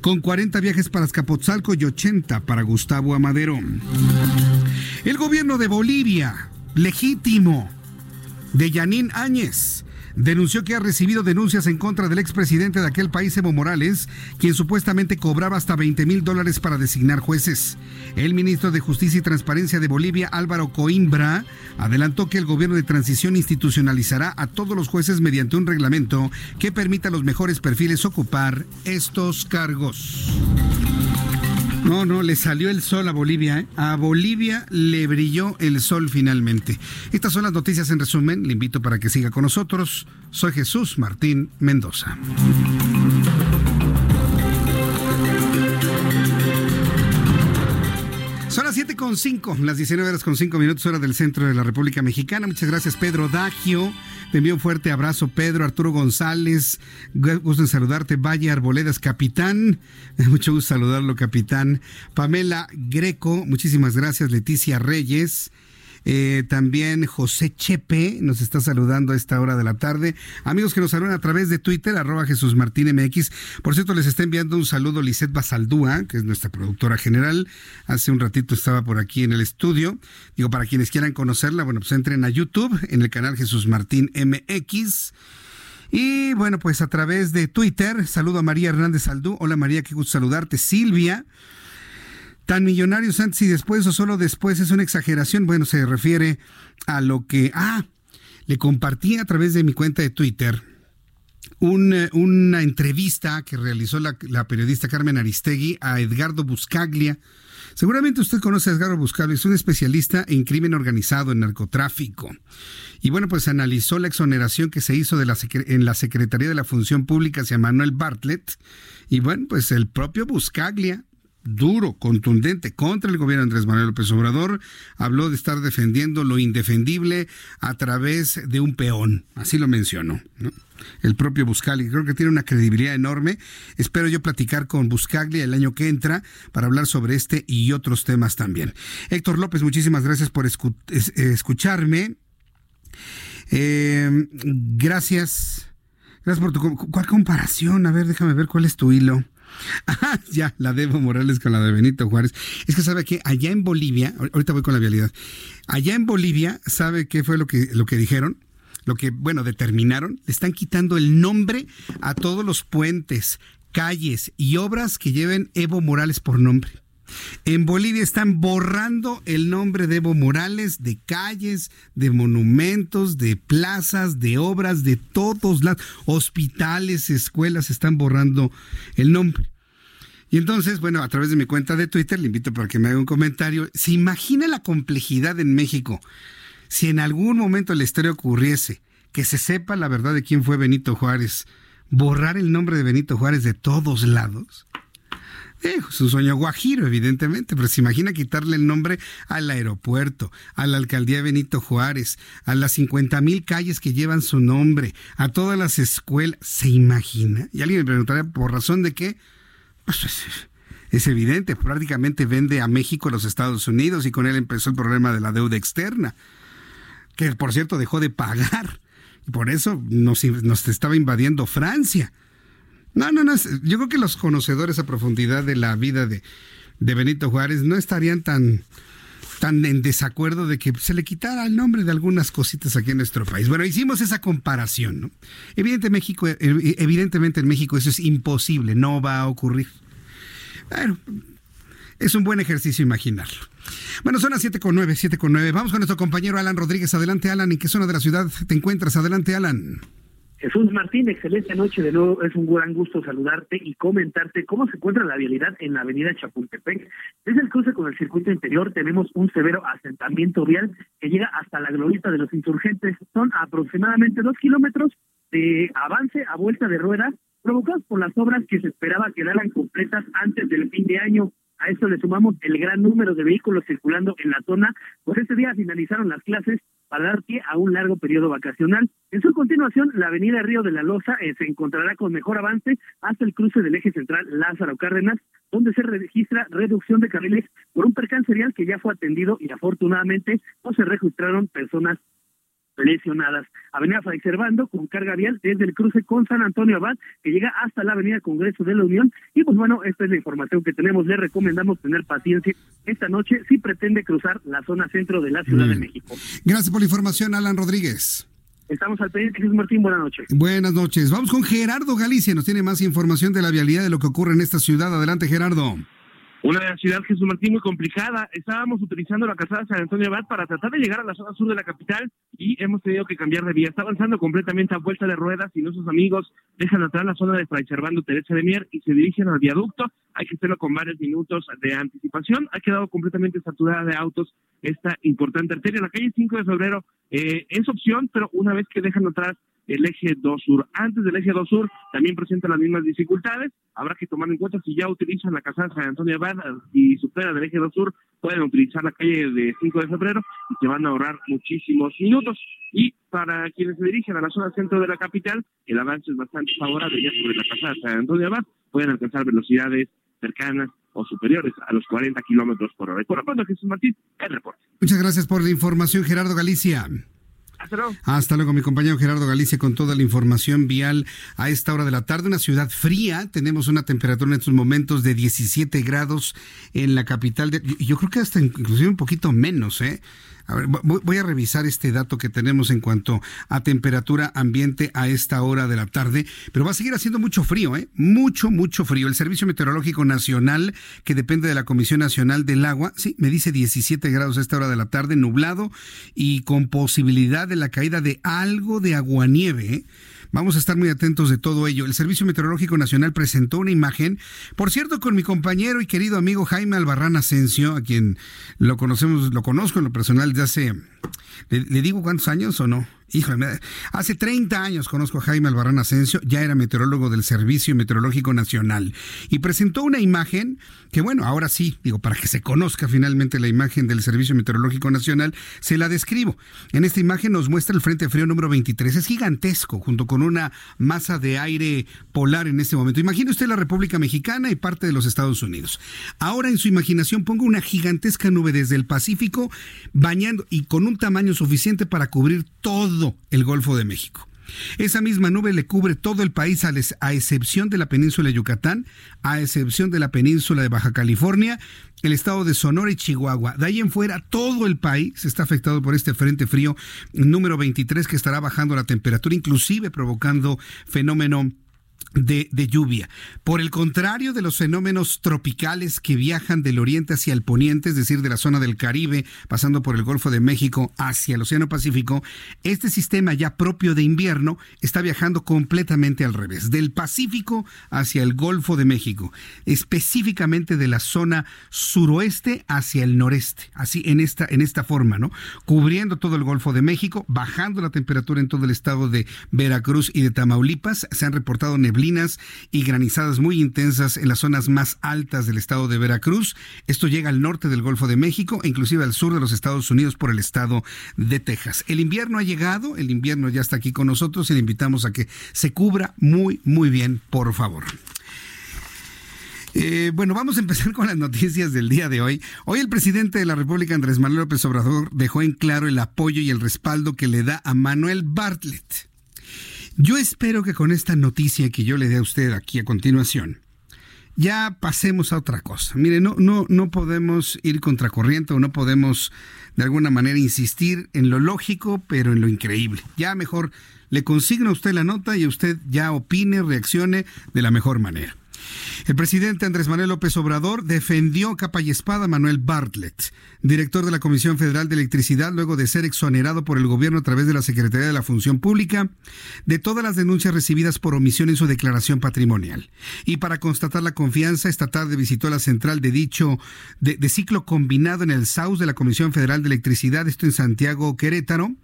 Con 40 viajes para Escapotzalco y 80 para Gustavo Amadero. El gobierno de Bolivia, legítimo, de Yanín Áñez denunció que ha recibido denuncias en contra del expresidente de aquel país, Evo Morales, quien supuestamente cobraba hasta 20 mil dólares para designar jueces. El ministro de Justicia y Transparencia de Bolivia, Álvaro Coimbra, adelantó que el gobierno de transición institucionalizará a todos los jueces mediante un reglamento que permita a los mejores perfiles ocupar estos cargos. No, no, le salió el sol a Bolivia. ¿eh? A Bolivia le brilló el sol finalmente. Estas son las noticias en resumen. Le invito para que siga con nosotros. Soy Jesús Martín Mendoza. 7 con 5, las 19 horas con 5 minutos, hora del centro de la República Mexicana. Muchas gracias, Pedro Dagio. Te envío un fuerte abrazo, Pedro, Arturo González. Gusto en saludarte, Valle Arboledas, capitán. Mucho gusto saludarlo, capitán. Pamela Greco, muchísimas gracias, Leticia Reyes. Eh, también José Chepe nos está saludando a esta hora de la tarde. Amigos que nos saludan a través de Twitter, arroba Jesús Martín MX. Por cierto, les está enviando un saludo Lisette Basaldúa, que es nuestra productora general. Hace un ratito estaba por aquí en el estudio. Digo, para quienes quieran conocerla, bueno, pues entren a YouTube, en el canal Jesús Martín MX. Y bueno, pues a través de Twitter, saludo a María Hernández Saldú. Hola María, qué gusto saludarte. Silvia. Tan millonarios antes y después o solo después es una exageración. Bueno, se refiere a lo que... Ah, le compartí a través de mi cuenta de Twitter una entrevista que realizó la, periodista Carmen Aristegui a Edgardo Buscaglia. Seguramente usted conoce a Edgardo Buscaglia, es un especialista en crimen organizado, en narcotráfico. Y bueno, pues analizó la exoneración que se hizo en la Secretaría de la Función Pública hacia Manuel Bartlett. Y bueno, pues el propio Buscaglia duro, contundente contra el gobierno de Andrés Manuel López Obrador, habló de estar defendiendo lo indefendible a través de un peón, así lo mencionó. El propio Buscaglia, creo que tiene una credibilidad enorme. Espero yo platicar con Buscaglia el año que entra para hablar sobre este y otros temas también. Héctor López, muchísimas gracias por escucharme. Eh, gracias. Gracias por tu... ¿Cuál comparación? A ver, déjame ver cuál es tu hilo. Ah, ya, la de Evo Morales con la de Benito Juárez. Es que sabe que allá en Bolivia, ahorita voy con la vialidad, allá en Bolivia, ¿sabe qué fue lo que, lo que dijeron? Lo que, bueno, determinaron, le están quitando el nombre a todos los puentes, calles y obras que lleven Evo Morales por nombre. En Bolivia están borrando el nombre de Evo Morales de calles, de monumentos, de plazas, de obras, de todos lados. Hospitales, escuelas, están borrando el nombre. Y entonces, bueno, a través de mi cuenta de Twitter le invito para que me haga un comentario. ¿Se imagina la complejidad en México si en algún momento la historia ocurriese que se sepa la verdad de quién fue Benito Juárez? Borrar el nombre de Benito Juárez de todos lados. Es un sueño guajiro, evidentemente, pero se imagina quitarle el nombre al aeropuerto, a la alcaldía Benito Juárez, a las 50 mil calles que llevan su nombre, a todas las escuelas. ¿Se imagina? Y alguien me preguntaría, ¿por razón de qué? Pues, es evidente, prácticamente vende a México los Estados Unidos y con él empezó el problema de la deuda externa, que por cierto dejó de pagar. Y por eso nos estaba invadiendo Francia. No, no, no. Yo creo que los conocedores a profundidad de la vida de, de Benito Juárez no estarían tan, tan en desacuerdo de que se le quitara el nombre de algunas cositas aquí en nuestro país. Bueno, hicimos esa comparación, ¿no? Evidente México, eh, evidentemente en México eso es imposible, no va a ocurrir. Bueno, es un buen ejercicio imaginarlo. Bueno, son las 7 con 9, 7 con 9. Vamos con nuestro compañero Alan Rodríguez. Adelante, Alan. ¿En qué zona de la ciudad te encuentras? Adelante, Alan. Jesús Martín, excelente noche de nuevo. Es un gran gusto saludarte y comentarte cómo se encuentra la vialidad en la avenida Chapultepec. Desde el cruce con el circuito interior tenemos un severo asentamiento vial que llega hasta la glorieta de los insurgentes. Son aproximadamente dos kilómetros de avance a vuelta de ruedas provocados por las obras que se esperaba quedaran completas antes del fin de año. A esto le sumamos el gran número de vehículos circulando en la zona, pues este día finalizaron las clases para dar pie a un largo periodo vacacional. En su continuación, la avenida Río de la Loza eh, se encontrará con mejor avance hasta el cruce del eje central Lázaro Cárdenas, donde se registra reducción de carriles por un percance vial que ya fue atendido y afortunadamente no se registraron personas lesionadas. Avenida Fray Servando con carga vial desde el cruce con San Antonio Abad que llega hasta la Avenida Congreso de la Unión. Y pues bueno, esta es la información que tenemos. Le recomendamos tener paciencia esta noche si pretende cruzar la zona centro de la Ciudad de México. Gracias por la información, Alan Rodríguez. Estamos al pendiente, Jesús Martín, buenas noches. Buenas noches. Vamos con Gerardo Galicia, nos tiene más información de la vialidad de lo que ocurre en esta ciudad. Adelante, Gerardo. Una ciudad, Jesús Martín, muy complicada. Estábamos utilizando la calzada San Antonio Abad para tratar de llegar a la zona sur de la capital y hemos tenido que cambiar de vía. Está avanzando completamente a vuelta de ruedas y nuestros amigos dejan atrás la zona de Fray Servando Teresa de Mier y se dirigen al viaducto. Hay que hacerlo con varios minutos de anticipación. Ha quedado completamente saturada de autos esta importante arteria. La calle 5 de febrero eh, es opción, pero una vez que dejan atrás el eje 2 sur. Antes del eje 2 sur también presenta las mismas dificultades. Habrá que tomar en cuenta si ya utilizan la casa de San Antonio Abad y supera del eje 2 sur, pueden utilizar la calle de 5 de febrero y se van a ahorrar muchísimos minutos. Y para quienes se dirigen a la zona centro de la capital, el avance es bastante favorable ya sobre la casa de San Antonio Abad. Pueden alcanzar velocidades cercanas o superiores a los 40 kilómetros por hora. Por lo pronto, Jesús Martín, el reporte. Muchas gracias por la información, Gerardo Galicia. Hasta luego. mi compañero Gerardo Galicia con toda la información vial a esta hora de la tarde. Una ciudad fría, tenemos una temperatura en estos momentos de 17 grados en la capital. De, yo creo que hasta inclusive un poquito menos, ¿eh? A ver, voy a revisar este dato que tenemos en cuanto a temperatura ambiente a esta hora de la tarde, pero va a seguir haciendo mucho frío, ¿eh? Mucho, mucho frío. El Servicio Meteorológico Nacional, que depende de la Comisión Nacional del Agua, sí, me dice 17 grados a esta hora de la tarde, nublado y con posibilidad de la caída de algo de aguanieve, ¿eh? Vamos a estar muy atentos de todo ello. El Servicio Meteorológico Nacional presentó una imagen, por cierto, con mi compañero y querido amigo Jaime Albarrán Asensio, a quien lo conocemos, lo conozco en lo personal desde hace, ¿le, digo cuántos años o no? Híjole, hace 30 años conozco a Jaime Albarrán Asensio, ya era meteorólogo del Servicio Meteorológico Nacional y presentó una imagen que bueno, ahora sí, digo, para que se conozca finalmente la imagen del Servicio Meteorológico Nacional, se la describo. En esta imagen nos muestra el Frente Frío número 23, es gigantesco, junto con una masa de aire polar en este momento. Imagine usted la República Mexicana y parte de los Estados Unidos. Ahora en su imaginación ponga una gigantesca nube desde el Pacífico bañando y con un tamaño suficiente para cubrir todo el Golfo de México. Esa misma nube le cubre todo el país a, excepción de la península de Yucatán, a excepción de la península de Baja California, el estado de Sonora y Chihuahua. De ahí en fuera, todo el país está afectado por este frente frío número 23 que estará bajando la temperatura, inclusive provocando fenómeno de, lluvia. Por el contrario de los fenómenos tropicales que viajan del oriente hacia el poniente, es decir, de la zona del Caribe, pasando por el Golfo de México hacia el Océano Pacífico, este sistema ya propio de invierno está viajando completamente al revés, del Pacífico hacia el Golfo de México, específicamente de la zona suroeste hacia el noreste, así en esta, en esta forma, ¿no? Cubriendo todo el Golfo de México, bajando la temperatura en todo el estado de Veracruz y de Tamaulipas, se han reportado neblinas y granizadas muy intensas en las zonas más altas del estado de Veracruz. Esto llega al norte del Golfo de México e inclusive al sur de los Estados Unidos por el estado de Texas. El invierno ha llegado, el invierno ya está aquí con nosotros y le invitamos a que se cubra muy, muy bien, por favor. Eh, bueno, vamos a empezar con las noticias del día de hoy. Hoy el presidente de la República, Andrés Manuel López Obrador, dejó en claro el apoyo y el respaldo que le da a Manuel Bartlett yo espero que con esta noticia que yo le dé a usted aquí a continuación, ya pasemos a otra cosa. Mire, no, no, no podemos ir contracorriente o no podemos de alguna manera insistir en lo lógico, pero en lo increíble. Ya mejor le consigna a usted la nota y usted ya opine, reaccione de la mejor manera. El presidente Andrés Manuel López Obrador defendió capa y espada a Manuel Bartlett, director de la Comisión Federal de Electricidad, luego de ser exonerado por el gobierno a través de la Secretaría de la Función Pública de todas las denuncias recibidas por omisión en su declaración patrimonial. Y para constatar la confianza, esta tarde visitó la central de dicho de, ciclo combinado en el SAUS de la Comisión Federal de Electricidad, esto en Santiago, Querétaro.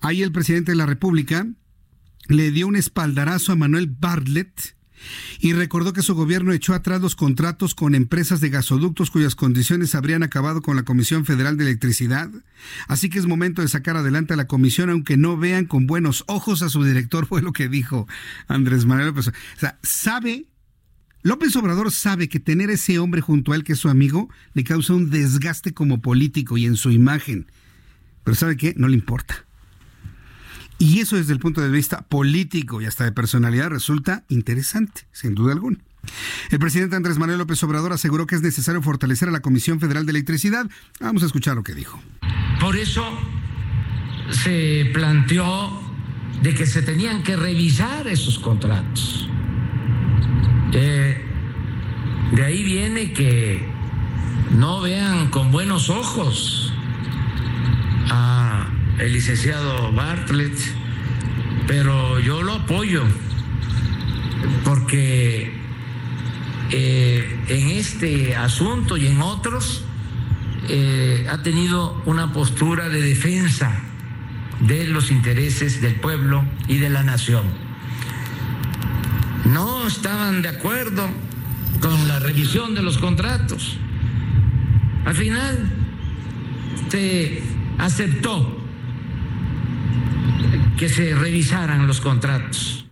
Ahí el presidente de la República le dio un espaldarazo a Manuel Bartlett, y recordó que su gobierno echó atrás los contratos con empresas de gasoductos cuyas condiciones habrían acabado con la Comisión Federal de Electricidad. Así que es momento de sacar adelante a la comisión, aunque no vean con buenos ojos a su director, fue lo que dijo Andrés Manuel. O sea, sabe López Obrador sabe que tener ese hombre junto a él, que es su amigo, le causa un desgaste como político y en su imagen. Pero ¿sabe qué? No le importa. Y eso desde el punto de vista político y hasta de personalidad resulta interesante, sin duda alguna. El presidente Andrés Manuel López Obrador aseguró que es necesario fortalecer a la Comisión Federal de Electricidad. Vamos a escuchar lo que dijo. Por eso se planteó de que se tenían que revisar esos contratos. Eh, de ahí viene que no vean con buenos ojos a el licenciado Bartlett, pero yo lo apoyo porque eh, en este asunto y en otros eh, ha tenido una postura de defensa de los intereses del pueblo y de la nación. No estaban de acuerdo con la revisión de los contratos. Al final se aceptó que se revisaran los contratos.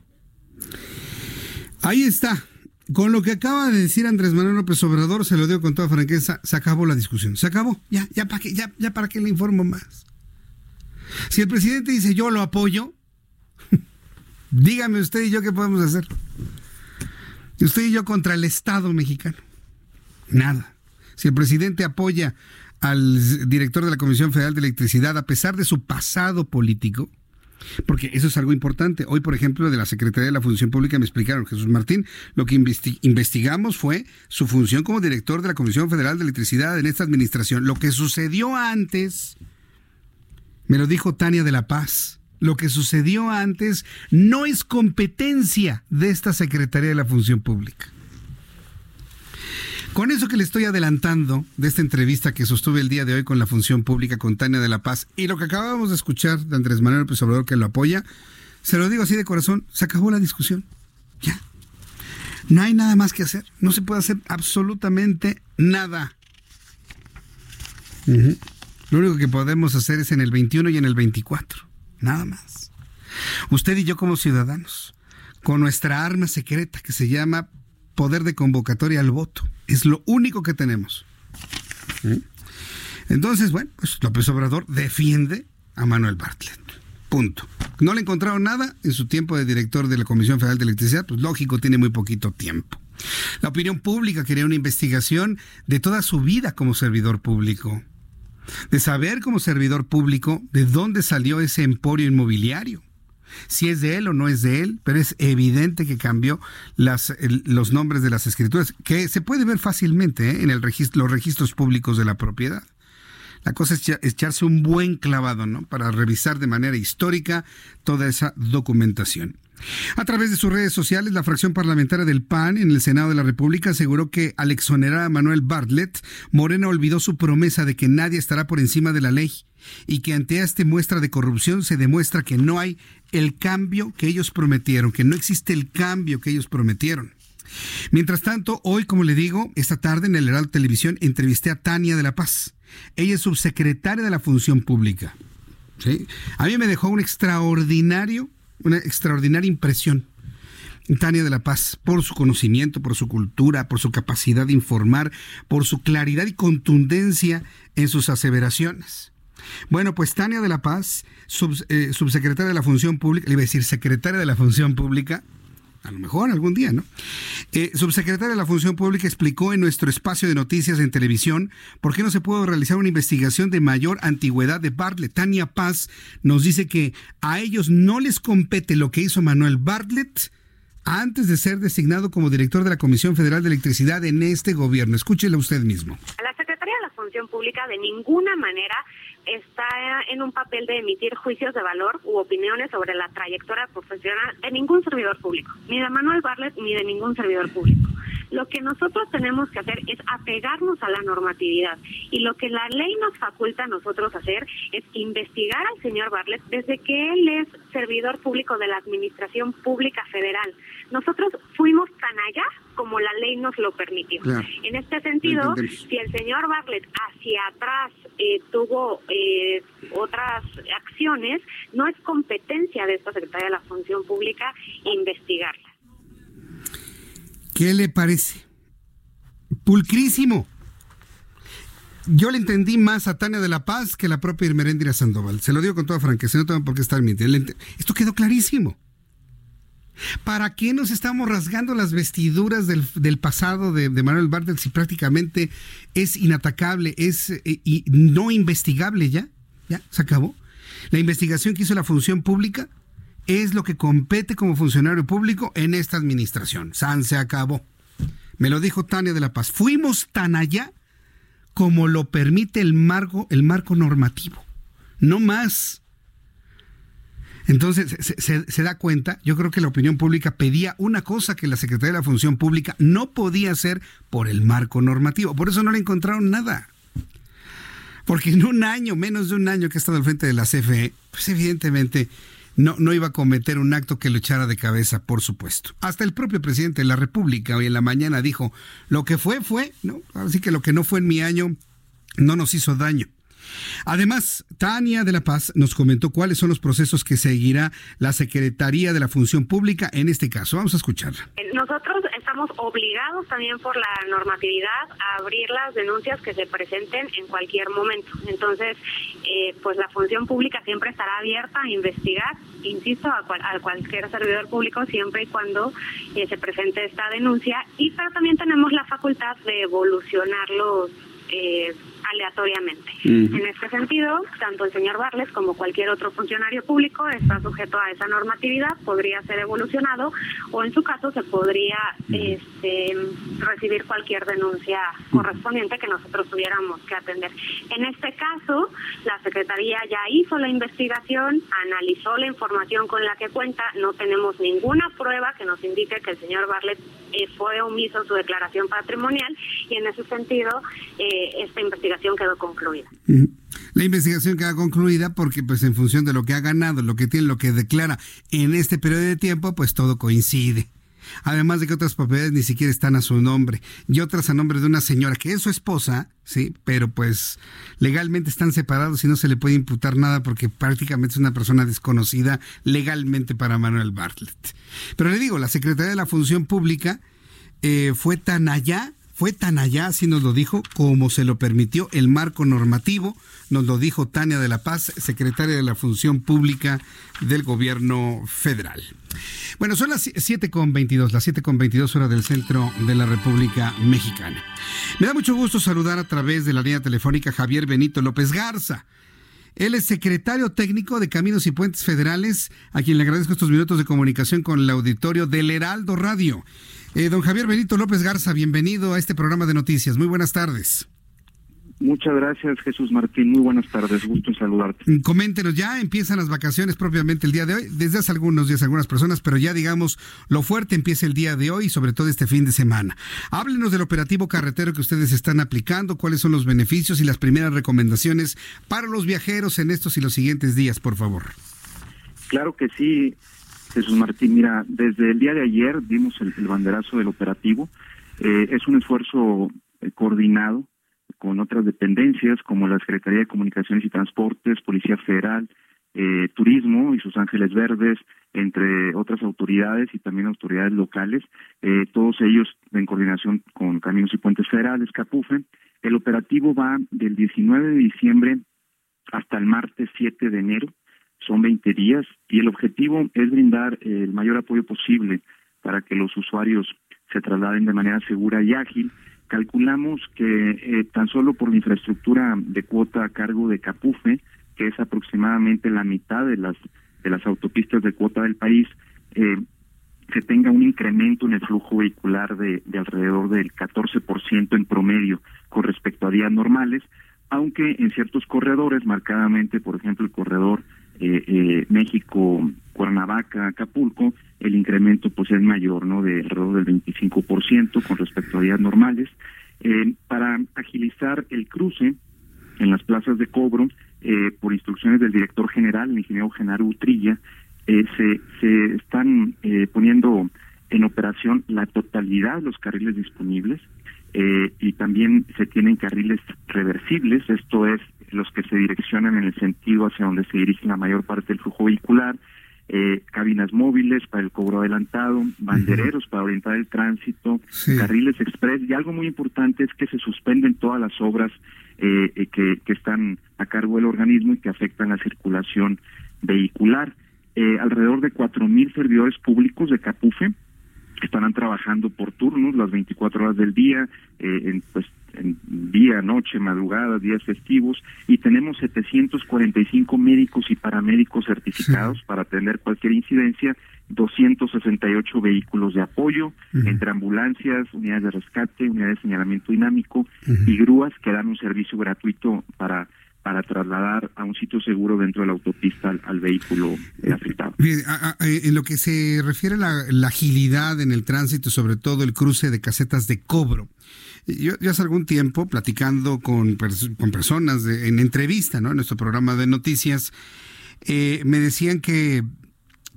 Ahí está. Con lo que acaba de decir Andrés Manuel López Obrador, se lo digo con toda franqueza, se acabó la discusión. Se acabó. Ya, ya para qué, ya, para qué le informo más. Si el presidente dice yo lo apoyo, dígame usted y yo qué podemos hacer. Usted y yo contra el Estado mexicano. Nada. Si el presidente apoya al director de la Comisión Federal de Electricidad a pesar de su pasado político, porque eso es algo importante. Hoy, por ejemplo, de la Secretaría de la Función Pública me explicaron, Jesús Martín, lo que investigamos fue su función como director de la Comisión Federal de Electricidad en esta administración. Lo que sucedió antes, me lo dijo Tania de la Paz, lo que sucedió antes no es competencia de esta Secretaría de la Función Pública. Con eso que le estoy adelantando de esta entrevista que sostuve el día de hoy con la Función Pública con Tania de la Paz y lo que acabamos de escuchar de Andrés Manuel López Obrador que lo apoya, se lo digo así de corazón, se acabó la discusión. Ya. No hay nada más que hacer. No se puede hacer absolutamente nada. Lo único que podemos hacer es en el 21 y en el 24. Nada más. Usted y yo como ciudadanos, con nuestra arma secreta que se llama poder de convocatoria al voto. Es lo único que tenemos. Entonces, bueno, pues López Obrador defiende a Manuel Bartlett. Punto. No le encontraron nada en su tiempo de director de la Comisión Federal de Electricidad, pues lógico, tiene muy poquito tiempo. La opinión pública quería una investigación de toda su vida como servidor público, de saber como servidor público de dónde salió ese emporio inmobiliario si es de él o no es de él, pero es evidente que cambió las, los nombres de las escrituras, que se puede ver fácilmente ¿eh? en los registros públicos de la propiedad. La cosa es echarse un buen clavado, ¿no? Para revisar de manera histórica toda esa documentación. A través de sus redes sociales, la fracción parlamentaria del PAN en el Senado de la República aseguró que al exonerar a Manuel Bartlett, Morena olvidó su promesa de que nadie estará por encima de la ley y que ante esta muestra de corrupción se demuestra que no hay el cambio que ellos prometieron, que no existe el cambio que ellos prometieron. Mientras tanto, hoy, como le digo, esta tarde en el Heraldo Televisión entrevisté a Tania de la Paz. Ella es subsecretaria de la Función Pública. A mí me dejó un extraordinario, una extraordinaria impresión. Tania de la Paz, por su conocimiento, por su cultura, por su capacidad de informar, por su claridad y contundencia en sus aseveraciones. Bueno, pues Tania de la Paz, eh, subsecretaria de la Función Pública, le iba a decir secretaria de la Función Pública, a lo mejor algún día, ¿no? Eh, subsecretaria de la Función Pública explicó en nuestro espacio de noticias en televisión por qué no se pudo realizar una investigación de mayor antigüedad de Bartlett. Tania Paz nos dice que a ellos no les compete lo que hizo Manuel Bartlett antes de ser designado como director de la Comisión Federal de Electricidad en este gobierno. Escúchela usted mismo. La Secretaría de la Función Pública de ninguna manera está en un papel de emitir juicios de valor u opiniones sobre la trayectoria profesional de ningún servidor público, ni de Manuel Barlet ni de ningún servidor público. Lo que nosotros tenemos que hacer es apegarnos a la normatividad y lo que la ley nos faculta a nosotros hacer es investigar al señor Barlet desde que él es servidor público de la Administración Pública Federal. Nosotros fuimos tan allá como la ley nos lo permitió. En este sentido, si el señor Bartlett hacia atrás eh, tuvo eh, otras acciones, no es competencia de esta Secretaría de la Función Pública investigarla. ¿Qué le parece? Pulcrísimo. Yo le entendí más a Tania de la Paz que la propia Irmeréndira Sandoval. Se lo digo con toda franqueza, no tengo por qué estar mintiendo. Esto quedó clarísimo. ¿Para qué nos estamos rasgando las vestiduras del, pasado de, Manuel Bartlett si prácticamente es inatacable, es eh, no investigable ya? ¿Ya? ¿Se acabó? La investigación que hizo la función pública es lo que compete como funcionario público en esta administración. San se acabó. Me lo dijo Tania de la Paz. Fuimos tan allá como lo permite el marco, el marco normativo. No más. Entonces, se, da cuenta, yo creo que la opinión pública pedía una cosa que la Secretaría de la Función Pública no podía hacer por el marco normativo. Por eso no le encontraron nada. Porque en un año, menos de un año que ha estado al frente de la CFE, pues evidentemente no, no iba a cometer un acto que lo echara de cabeza, por supuesto. Hasta el propio presidente de la República hoy en la mañana dijo, lo que fue, fue, ¿no? Así que lo que no fue en mi año no nos hizo daño. Además, Tania de la Paz nos comentó cuáles son los procesos que seguirá la Secretaría de la Función Pública en este caso. Vamos a escucharla. Nosotros estamos obligados también por la normatividad a abrir las denuncias que se presenten en cualquier momento. Entonces, eh, pues la función pública siempre estará abierta a investigar, insisto, a, cualquier servidor público siempre y cuando eh, se presente esta denuncia. Y pero también tenemos la facultad de evolucionar los eh, aleatoriamente. En este sentido, tanto el señor Barles como cualquier otro funcionario público está sujeto a esa normatividad, podría ser evolucionado o en su caso se podría este, recibir cualquier denuncia correspondiente que nosotros tuviéramos que atender. En este caso, la Secretaría ya hizo la investigación, analizó la información con la que cuenta, no tenemos ninguna prueba que nos indique que el señor Barlet eh, fue omiso su declaración patrimonial y en ese sentido eh, esta investigación quedó concluida. La investigación queda concluida porque pues en función de lo que ha ganado, lo que tiene, lo que declara en este periodo de tiempo, pues todo coincide. Además de que otras propiedades ni siquiera están a su nombre y otras a nombre de una señora que es su esposa, sí, pero pues legalmente están separados y no se le puede imputar nada porque prácticamente es una persona desconocida legalmente para Manuel Bartlett. Pero le digo, la Secretaría de la Función Pública eh, fue tan allá fue tan allá, así nos lo dijo, como se lo permitió el marco normativo, nos lo dijo Tania de la Paz, secretaria de la Función Pública del Gobierno Federal. Bueno, son las 7.22, las 7.22 horas del centro de la República Mexicana. Me da mucho gusto saludar a través de la línea telefónica Javier Benito López Garza. Él es secretario técnico de Caminos y Puentes Federales, a quien le agradezco estos minutos de comunicación con el auditorio del Heraldo Radio. Eh, don Javier Benito López Garza, bienvenido a este programa de noticias. Muy buenas tardes. Muchas gracias, Jesús Martín. Muy buenas tardes. Gusto en saludarte. Mm, coméntenos, ya empiezan las vacaciones propiamente el día de hoy, desde hace algunos días algunas personas, pero ya digamos, lo fuerte empieza el día de hoy y sobre todo este fin de semana. Háblenos del operativo carretero que ustedes están aplicando, cuáles son los beneficios y las primeras recomendaciones para los viajeros en estos y los siguientes días, por favor. Claro que sí. Jesús Martín, mira, desde el día de ayer dimos el, banderazo del operativo. Eh, es un esfuerzo eh, coordinado con otras dependencias como la Secretaría de Comunicaciones y Transportes, Policía Federal, eh, Turismo y sus Ángeles Verdes, entre otras autoridades y también autoridades locales, todos ellos en coordinación con Caminos y Puentes Federales, CAPUFE. El operativo va del 19 de diciembre hasta el martes 7 de enero son 20 días y el objetivo es brindar el mayor apoyo posible para que los usuarios se trasladen de manera segura y ágil. Calculamos que eh, tan solo por la infraestructura de cuota a cargo de Capufe, que es aproximadamente la mitad de las de las autopistas de cuota del país, eh, se tenga un incremento en el flujo vehicular de, de alrededor del 14% en promedio con respecto a días normales, aunque en ciertos corredores, marcadamente, por ejemplo, el corredor eh, eh, México, Cuernavaca, Acapulco, el incremento pues es mayor, ¿no? De alrededor del 25% con respecto a días normales. Eh, para agilizar el cruce en las plazas de cobro, eh, por instrucciones del director general, el ingeniero Genaro Utrilla, eh, se, se están poniendo en operación la totalidad de los carriles disponibles eh, y también se tienen carriles reversibles, esto es los que se direccionan en el sentido hacia donde se dirige la mayor parte del flujo vehicular, eh, cabinas móviles para el cobro adelantado, bandereros para orientar el tránsito, carriles express y algo muy importante es que se suspenden todas las obras eh, eh, que, que están a cargo del organismo y que afectan la circulación vehicular. Eh, alrededor de cuatro mil servidores públicos de Capufe estarán trabajando por turnos las 24 horas del día, eh, en, pues en día, noche, madrugada, días festivos, y tenemos 745 médicos y paramédicos certificados para atender cualquier incidencia, 268 vehículos de apoyo, entre ambulancias, unidades de rescate, unidades de señalamiento dinámico y grúas que dan un servicio gratuito para para trasladar a un sitio seguro dentro de la autopista al, vehículo afectado. en lo que se refiere a la, agilidad en el tránsito, sobre todo el cruce de casetas de cobro, yo, hace algún tiempo platicando con, con personas en entrevista, ¿no? En nuestro programa de noticias, eh, me decían que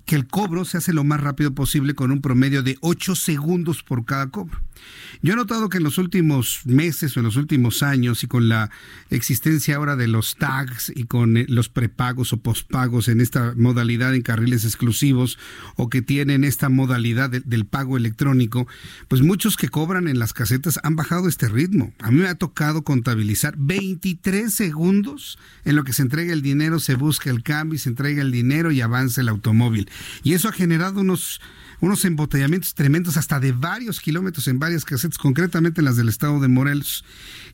que el cobro se hace lo más rápido posible con un promedio de 8 segundos por cada cobro. Yo he notado que en los últimos meses o en los últimos años y con la existencia ahora de los tags y con eh, los prepagos o pospagos en esta modalidad en carriles exclusivos o que tienen esta modalidad del pago electrónico, pues muchos que cobran en las casetas han bajado este ritmo. A mí me ha tocado contabilizar 23 segundos en lo que se entrega el dinero, se busca el cambio se entrega el dinero y avanza el automóvil. Y eso ha generado unos, unos embotellamientos tremendos hasta de varios kilómetros en varias casetas, concretamente en las del estado de Morelos.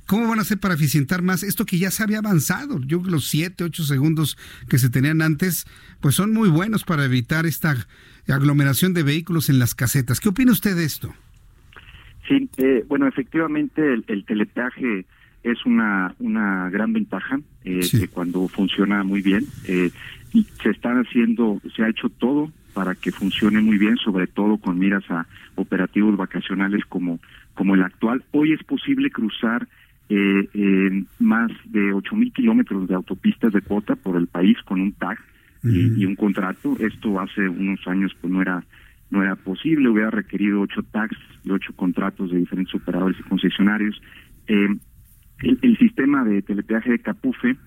¿Cómo van a hacer para eficientar más esto que ya se había avanzado? Yo creo que los 7, 8 segundos que se tenían antes, pues son muy buenos para evitar esta aglomeración de vehículos en las casetas. ¿Qué opina usted de esto? Sí, eh, bueno, efectivamente el, el telepeaje es una, una gran ventaja eh, que cuando funciona muy bien. Eh, se están haciendo, se ha hecho todo para que funcione muy bien, sobre todo con miras a operativos vacacionales como, como el actual. Hoy es posible cruzar eh, más de ocho mil kilómetros de autopistas de cuota por el país con un tag y, un contrato. Esto hace unos años pues no era no era posible, hubiera requerido ocho tags y ocho contratos de diferentes operadores y concesionarios. Eh, el, sistema de telepeaje de Capufe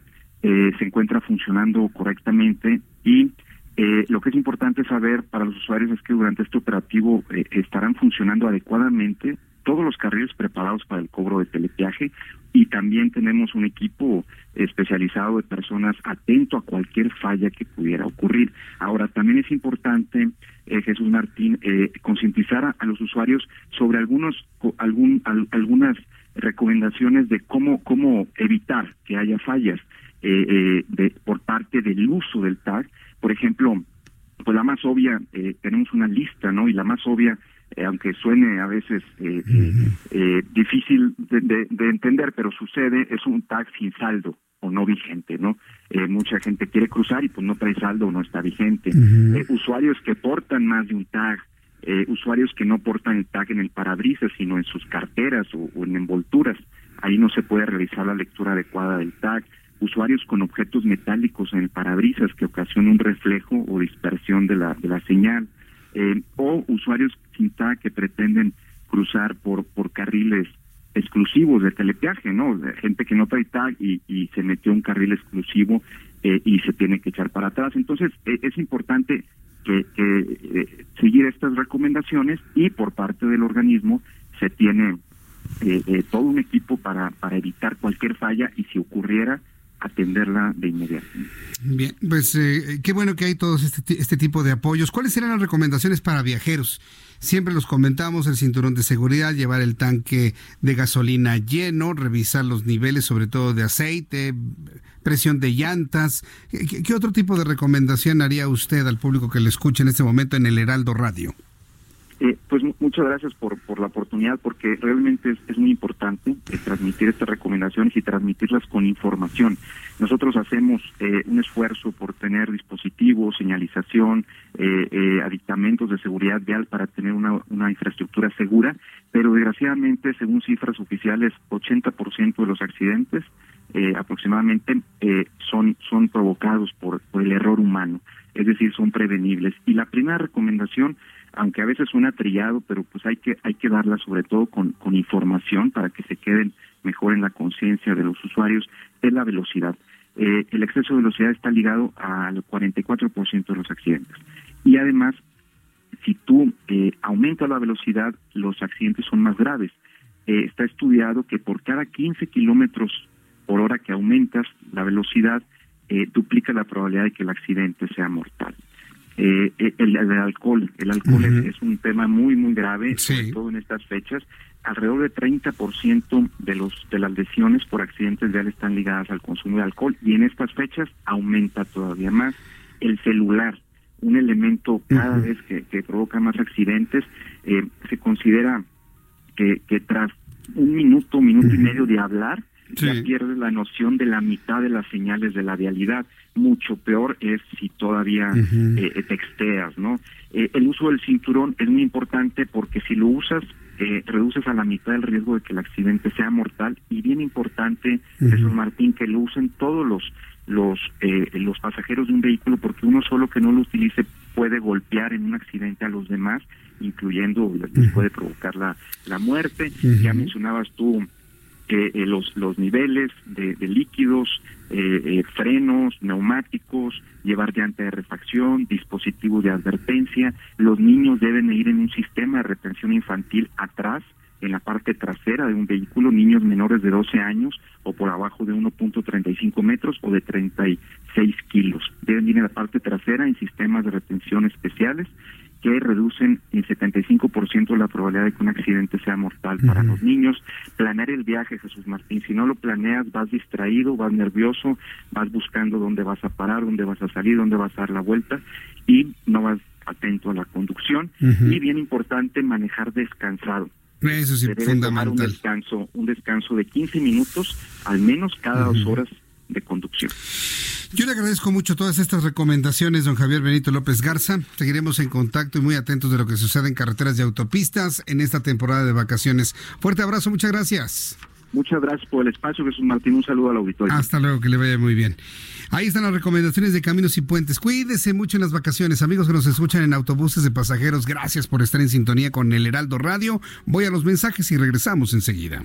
eh, se encuentra funcionando correctamente y eh, lo que es importante saber para los usuarios es que durante este operativo eh, estarán funcionando adecuadamente todos los carriles preparados para el cobro de telepeaje y también tenemos un equipo especializado de personas atento a cualquier falla que pudiera ocurrir. Ahora, también es importante, Jesús Martín, concientizar a, los usuarios sobre algunos algún, algunas recomendaciones de cómo cómo evitar que haya fallas eh, eh, de, por parte del uso del tag. Por ejemplo, pues la más obvia, eh, tenemos una lista, ¿no? Y la más obvia, aunque suene a veces difícil de, de, entender, pero sucede, es un tag sin saldo o no vigente, ¿no? mucha gente quiere cruzar y pues no trae saldo o no está vigente. usuarios que portan más de un tag, eh, usuarios que no portan el tag en el parabrisas, sino en sus carteras o, en envolturas. Ahí no se puede realizar la lectura adecuada del tag. Usuarios con objetos metálicos en parabrisas que ocasionan un reflejo o dispersión de la, de la señal. Eh, o usuarios sin tag que pretenden cruzar por, por carriles exclusivos de telepeaje, ¿no? Gente que no trae tag y, y se metió un carril exclusivo eh, y se tiene que echar para atrás. Entonces, es importante que, eh, seguir estas recomendaciones y por parte del organismo se tiene eh, todo un equipo para, para evitar cualquier falla y si ocurriera atenderla de inmediato. Bien, pues qué bueno que hay todos este, este tipo de apoyos. ¿Cuáles serán las recomendaciones para viajeros? Siempre los comentamos, el cinturón de seguridad, llevar el tanque de gasolina lleno, revisar los niveles, sobre todo de aceite, presión de llantas. ¿Qué, otro tipo de recomendación haría usted al público que le escuche en este momento en el Heraldo Radio? Eh, pues muchas gracias por, por la oportunidad, porque realmente es, muy importante eh, transmitir estas recomendaciones y transmitirlas con información. Nosotros hacemos eh, un esfuerzo por tener dispositivos, señalización, aditamentos de seguridad vial para tener una, una infraestructura segura, pero desgraciadamente, según cifras oficiales, 80% de los accidentes aproximadamente son, son provocados por, por el error humano, es decir, son prevenibles. Y la primera recomendación aunque a veces suena trillado, pero pues hay que hay que darla sobre todo con, información para que se queden mejor en la conciencia de los usuarios, es la velocidad. Eh, el exceso de velocidad está ligado al 44% de los accidentes. Y además, si tú eh, aumentas la velocidad, los accidentes son más graves. Eh, está estudiado que por cada 15 kilómetros por hora que aumentas la velocidad, duplica la probabilidad de que el accidente sea mortal. Eh, el, alcohol. El alcohol es, un tema muy, muy grave, sobre todo en estas fechas. Alrededor de 30% de, los, de las lesiones por accidentes viales están ligadas al consumo de alcohol y en estas fechas aumenta todavía más. El celular, un elemento cada vez que, que, provoca más accidentes, eh, se considera que, que tras un minuto, minuto y medio de hablar, ya pierdes la noción de la mitad de las señales de la vialidad. Mucho peor es si todavía eh, texteas, ¿no? Eh, el uso del cinturón es muy importante porque si lo usas, eh, reduces a la mitad el riesgo de que el accidente sea mortal. Y bien importante, Jesús Martín, que lo usen todos los los los pasajeros de un vehículo porque uno solo que no lo utilice puede golpear en un accidente a los demás incluyendo puede provocar la, la muerte ya mencionabas tú eh, los, los niveles de, líquidos, eh, eh, frenos, neumáticos, llevar llanta de refacción, dispositivos de advertencia. Los niños deben ir en un sistema de retención infantil atrás, en la parte trasera de un vehículo, niños menores de 12 años o por abajo de 1.35 metros o de 36 kilos. Deben ir en la parte trasera en sistemas de retención especiales que reducen en 75% la probabilidad de que un accidente sea mortal para los niños. Planear el viaje, Jesús Martín, si no lo planeas, vas distraído, vas nervioso, vas buscando dónde vas a parar, dónde vas a salir, dónde vas a dar la vuelta y no vas atento a la conducción. Y bien importante, manejar descansado. Eso sí, fundamental. un descanso, un descanso de 15 minutos, al menos cada dos horas de conducción. Yo le agradezco mucho todas estas recomendaciones, don Javier Benito López Garza. Seguiremos en contacto y muy atentos de lo que sucede en carreteras y autopistas en esta temporada de vacaciones. Fuerte abrazo, muchas gracias. Muchas gracias por el espacio, Jesús Martín. Un saludo al auditorio. Hasta luego, que le vaya muy bien. Ahí están las recomendaciones de caminos y puentes. Cuídese mucho en las vacaciones. Amigos que nos escuchan en autobuses de pasajeros, gracias por estar en sintonía con el Heraldo Radio. Voy a los mensajes y regresamos enseguida.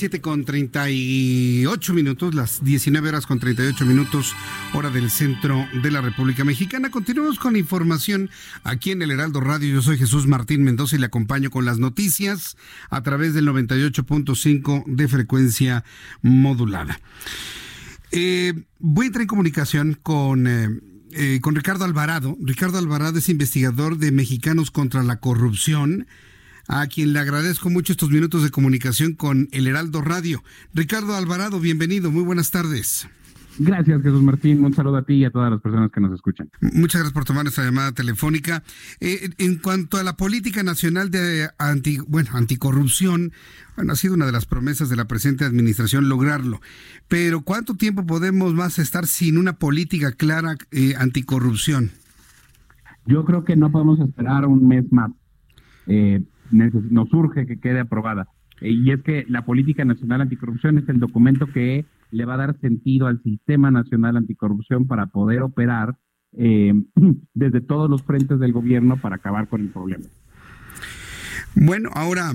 7 con 38 minutos, las 19 horas con 38 minutos, hora del centro de la República Mexicana. Continuamos con información aquí en el Heraldo Radio. Yo soy Jesús Martín Mendoza y le acompaño con las noticias a través del 98.5 de frecuencia modulada. Eh, voy a entrar en comunicación con... Eh, eh, con Ricardo Alvarado. Ricardo Alvarado es investigador de Mexicanos contra la Corrupción a quien le agradezco mucho estos minutos de comunicación con el Heraldo Radio. Ricardo Alvarado, bienvenido, muy buenas tardes. Gracias, Jesús Martín. Un saludo a ti y a todas las personas que nos escuchan. Muchas gracias por tomar esta llamada telefónica. Eh, en cuanto a la política nacional de anti, bueno, anticorrupción, bueno, ha sido una de las promesas de la presente administración lograrlo. Pero ¿cuánto tiempo podemos más estar sin una política clara eh, anticorrupción? Yo creo que no podemos esperar un mes más. Eh, nos urge que quede aprobada. y es que la política nacional anticorrupción es el documento que le va a dar sentido al sistema nacional anticorrupción para poder operar eh, desde todos los frentes del gobierno para acabar con el problema. Bueno, ahora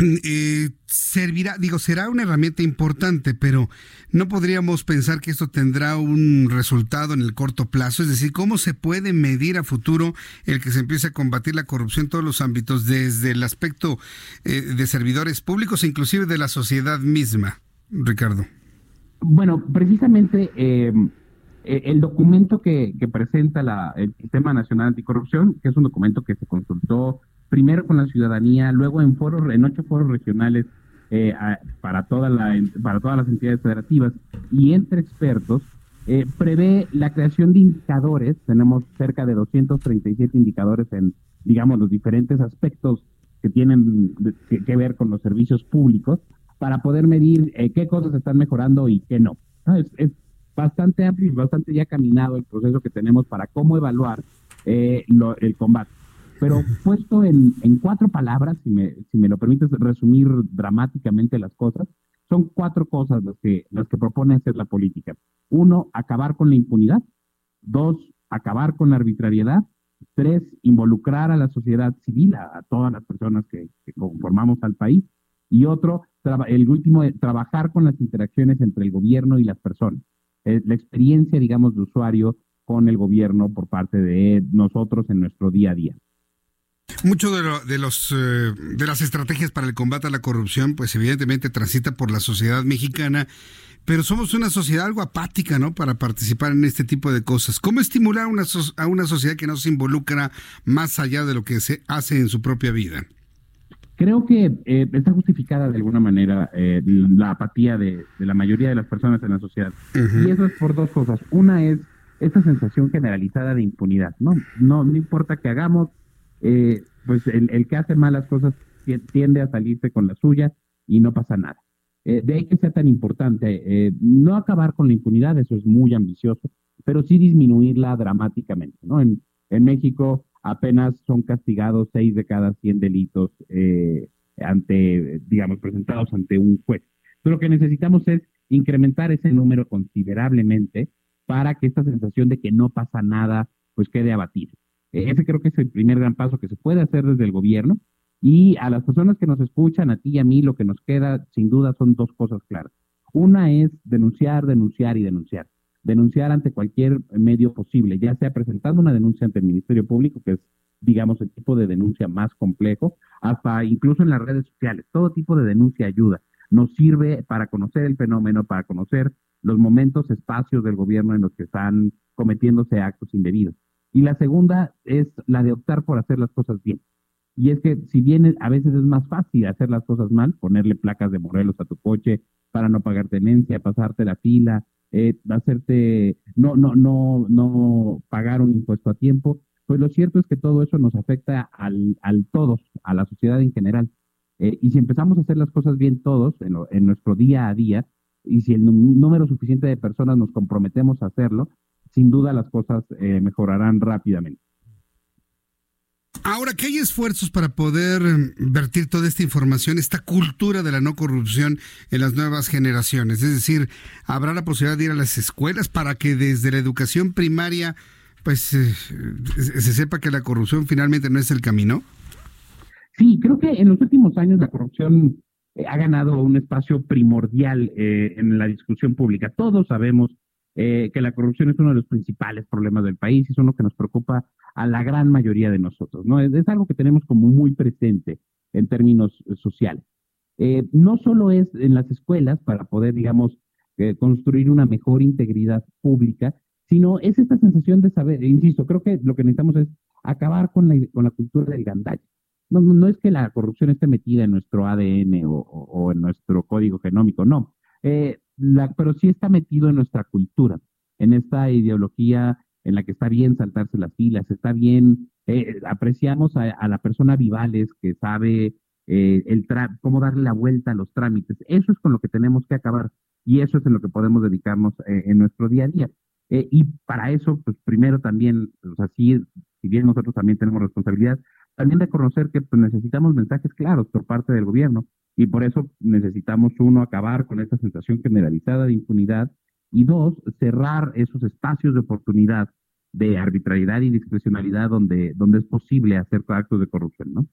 eh, servirá, digo, será una herramienta importante, pero no podríamos pensar que esto tendrá un resultado en el corto plazo. Es decir, ¿cómo se puede medir a futuro el que se empiece a combatir la corrupción en todos los ámbitos, desde el aspecto eh, de servidores públicos e inclusive de la sociedad misma, Ricardo? Bueno, precisamente eh, eh, el documento que, presenta el Sistema Nacional Anticorrupción, que es un documento que se consultó primero con la ciudadanía, luego en foros, en ocho foros regionales eh, para toda la, para todas las entidades federativas y entre expertos, prevé la creación de indicadores. Tenemos cerca de 237 indicadores en, digamos, los diferentes aspectos que tienen que ver con los servicios públicos para poder medir eh, qué cosas están mejorando y qué no. Es, bastante amplio y bastante ya caminado el proceso que tenemos para cómo evaluar eh, el combate. Pero puesto en, cuatro palabras, si me, si me lo permites resumir dramáticamente las cosas, son cuatro cosas las que, las que propone hacer la política. Uno, acabar con la impunidad. Dos, acabar con la arbitrariedad. Tres, involucrar a la sociedad civil, a, todas las personas que, conformamos al país. Y otro, el último, trabajar con las interacciones entre el gobierno y las personas. Eh, la experiencia, digamos, de usuario con el gobierno por parte de nosotros en nuestro día a día. Mucho de, de, los, eh, de las estrategias para el combate a la corrupción, pues evidentemente transita por la sociedad mexicana, pero somos una sociedad algo apática, ¿no? Para participar en este tipo de cosas. ¿Cómo estimular una a una sociedad que no se involucra más allá de lo que se hace en su propia vida? Creo que eh, está justificada de alguna manera eh, la apatía de, la mayoría de las personas en la sociedad. Y eso es por dos cosas. Una es esta sensación generalizada de impunidad. No, no, no importa que hagamos, eh, pues el, que hace malas cosas tiende a salirse con la suya y no pasa nada. de ahí que sea tan importante no acabar con la impunidad, eso es muy ambicioso, pero sí disminuirla dramáticamente. ¿no? En, México apenas son castigados seis de cada 100 delitos eh, ante, digamos, presentados ante un juez. Pero lo que necesitamos es incrementar ese número considerablemente para que esta sensación de que no pasa nada, pues quede abatida. Ese creo que es el primer gran paso que se puede hacer desde el gobierno. Y a las personas que nos escuchan, a ti y a mí, lo que nos queda sin duda son dos cosas claras. Una es denunciar, denunciar y denunciar denunciar ante cualquier medio posible, ya sea presentando una denuncia ante el Ministerio Público, que es, digamos, el tipo de denuncia más complejo, hasta incluso en las redes sociales. Todo tipo de denuncia ayuda. Nos sirve para conocer el fenómeno, para conocer los momentos, espacios del gobierno en los que están cometiéndose actos indebidos. Y la segunda es la de optar por hacer las cosas bien. Y es que si bien a veces es más fácil hacer las cosas mal, ponerle placas de Morelos a tu coche para no pagar tenencia, pasarte la fila, eh, hacerte, no, no, no, no pagar un impuesto a tiempo, pues lo cierto es que todo eso nos afecta al, al todos, a la sociedad en general. Eh, y si empezamos a hacer las cosas bien todos en, en nuestro día a día, y si el número suficiente de personas nos comprometemos a hacerlo, sin duda las cosas eh, mejorarán rápidamente. Ahora que hay esfuerzos para poder em, vertir toda esta información, esta cultura de la no corrupción en las nuevas generaciones, es decir, habrá la posibilidad de ir a las escuelas para que desde la educación primaria pues eh, se sepa que la corrupción finalmente no es el camino. Sí, creo que en los últimos años la corrupción eh, ha ganado un espacio primordial eh, en la discusión pública. Todos sabemos que la corrupción es uno de los principales problemas del país, es uno que nos preocupa a la gran mayoría de nosotros, ¿no? Es, algo que tenemos como muy presente en términos eh, sociales. Eh, no solo es en las escuelas para poder, digamos, eh, construir una mejor integridad pública, sino es esta sensación de saber, insisto, creo que lo que necesitamos es acabar con la, con la cultura del gandalla. No, no, es que la corrupción esté metida en nuestro ADN o, en nuestro código genómico, no. La, pero sí está metido en nuestra cultura, en esta ideología en la que está bien saltarse las filas, está bien, eh, apreciamos a, la persona Vivales que sabe eh, el cómo darle la vuelta a los trámites. Eso es con lo que tenemos que acabar y eso es en lo que podemos dedicarnos eh, en nuestro día a día. y para eso, pues primero también, o sea, si bien nosotros también tenemos responsabilidad, también reconocer que pues, necesitamos mensajes claros por parte del gobierno y por eso necesitamos, uno, acabar con esta sensación generalizada de impunidad y dos, cerrar esos espacios de oportunidad de arbitrariedad y discrecionalidad donde, donde es posible hacer actos de corrupción, ¿no?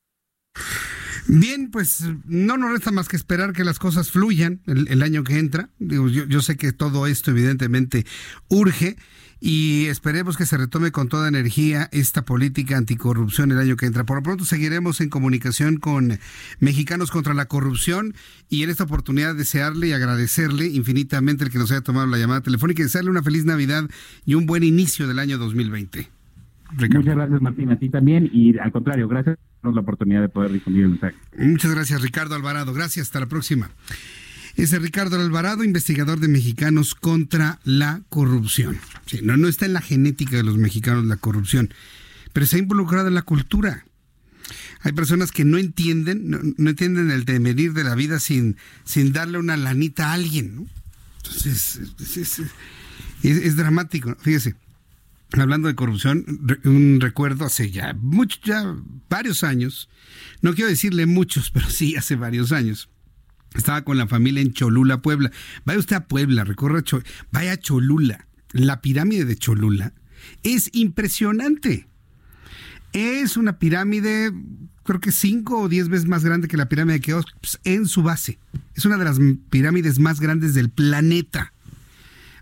Bien, pues no nos resta más que esperar que las cosas fluyan el, año que entra. Yo sé que todo esto evidentemente urge y esperemos que se retome con toda energía esta política anticorrupción el año que entra. Por lo pronto seguiremos en comunicación con Mexicanos contra la Corrupción y en esta oportunidad desearle y agradecerle infinitamente el que nos haya tomado la llamada telefónica y desearle una feliz Navidad y un buen inicio del año 2020. Muchas gracias Martín, a ti también y al contrario, gracias por la oportunidad de poder difundir el mensaje. Muchas gracias Ricardo Alvarado, gracias, hasta la próxima. Es Ricardo Alvarado, investigador de Mexicanos contra la corrupción. no, no está en la genética de los mexicanos la corrupción, pero se ha involucrado en la cultura. Hay personas que no entienden, no, entienden el devenir de la vida sin, sin darle una lanita a alguien. Entonces, es, dramático. Fíjese, hablando de corrupción, un recuerdo hace ya, mucho, ya varios años, no quiero decirle muchos, pero sí hace varios años estaba con la familia en Cholula, Puebla. Vaya usted a Puebla, recorra vaya a Cholula. La pirámide de Cholula es impresionante. Es una pirámide, creo que cinco o diez veces más grande que la pirámide de Keops pues, en su base. Es una de las pirámides más grandes del planeta.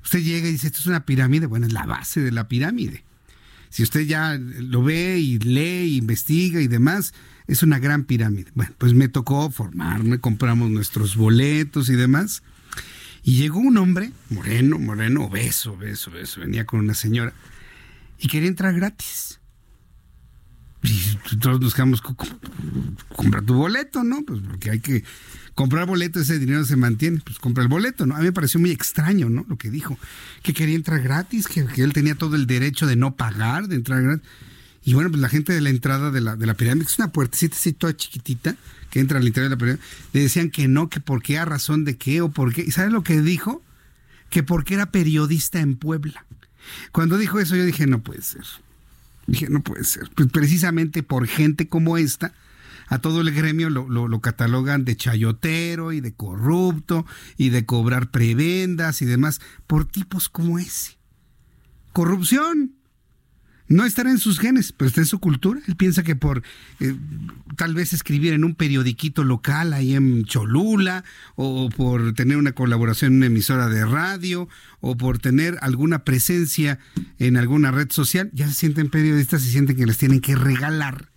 Usted llega y dice, esto es una pirámide. Bueno, es la base de la pirámide. Si usted ya lo ve y lee, investiga y demás, es una gran pirámide. Bueno, pues me tocó formarme, compramos nuestros boletos y demás. Y llegó un hombre, moreno, moreno, obeso, obeso, obeso, venía con una señora y quería entrar gratis. Y todos nos quedamos, compra tu boleto, ¿no? Pues porque hay que comprar boleto, ese dinero se mantiene, pues compra el boleto, ¿no? A mí me pareció muy extraño, ¿no? Lo que dijo, que quería entrar gratis, que, que él tenía todo el derecho de no pagar, de entrar gratis. Y bueno, pues la gente de la entrada de la, de la pirámide, que es una puertecita así toda chiquitita, que entra al interior de la pirámide, le decían que no, que por qué, a razón de qué o por qué. ¿Y sabes lo que dijo? Que porque era periodista en Puebla. Cuando dijo eso, yo dije, no puede ser. Dije, no puede ser. Pues precisamente por gente como esta, a todo el gremio lo, lo, lo, catalogan de chayotero y de corrupto y de cobrar prebendas y demás, por tipos como ese. Corrupción no estará en sus genes, pero está en su cultura. Él piensa que por eh, tal vez escribir en un periodiquito local ahí en Cholula, o por tener una colaboración en una emisora de radio, o por tener alguna presencia en alguna red social, ya se sienten periodistas y sienten que les tienen que regalar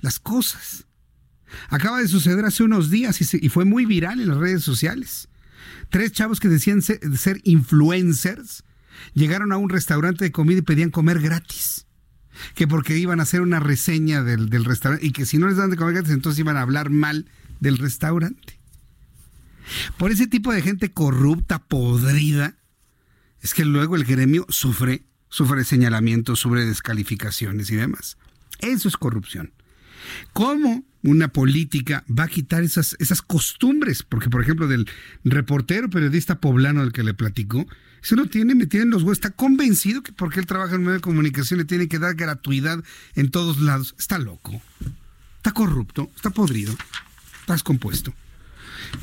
las cosas. Acaba de suceder hace unos días y, fue muy viral en las redes sociales. Tres chavos que decían ser influencers llegaron a un restaurante de comida y pedían comer gratis. Que porque iban a hacer una reseña del, restaurante y que si no les dan de comer gratis, entonces iban a hablar mal del restaurante. Por ese tipo de gente corrupta, podrida, es que luego el gremio sufre, sufre señalamientos, sufre descalificaciones y demás. Eso es corrupción. ¿Cómo una política va a quitar esas, esas costumbres? Porque, por ejemplo, del reportero periodista poblano del que le platicó, eso no tiene, me tienen los huevos, está convencido que porque él trabaja en medio de comunicación le tiene que dar gratuidad en todos lados. Está loco, está corrupto, está podrido, está descompuesto.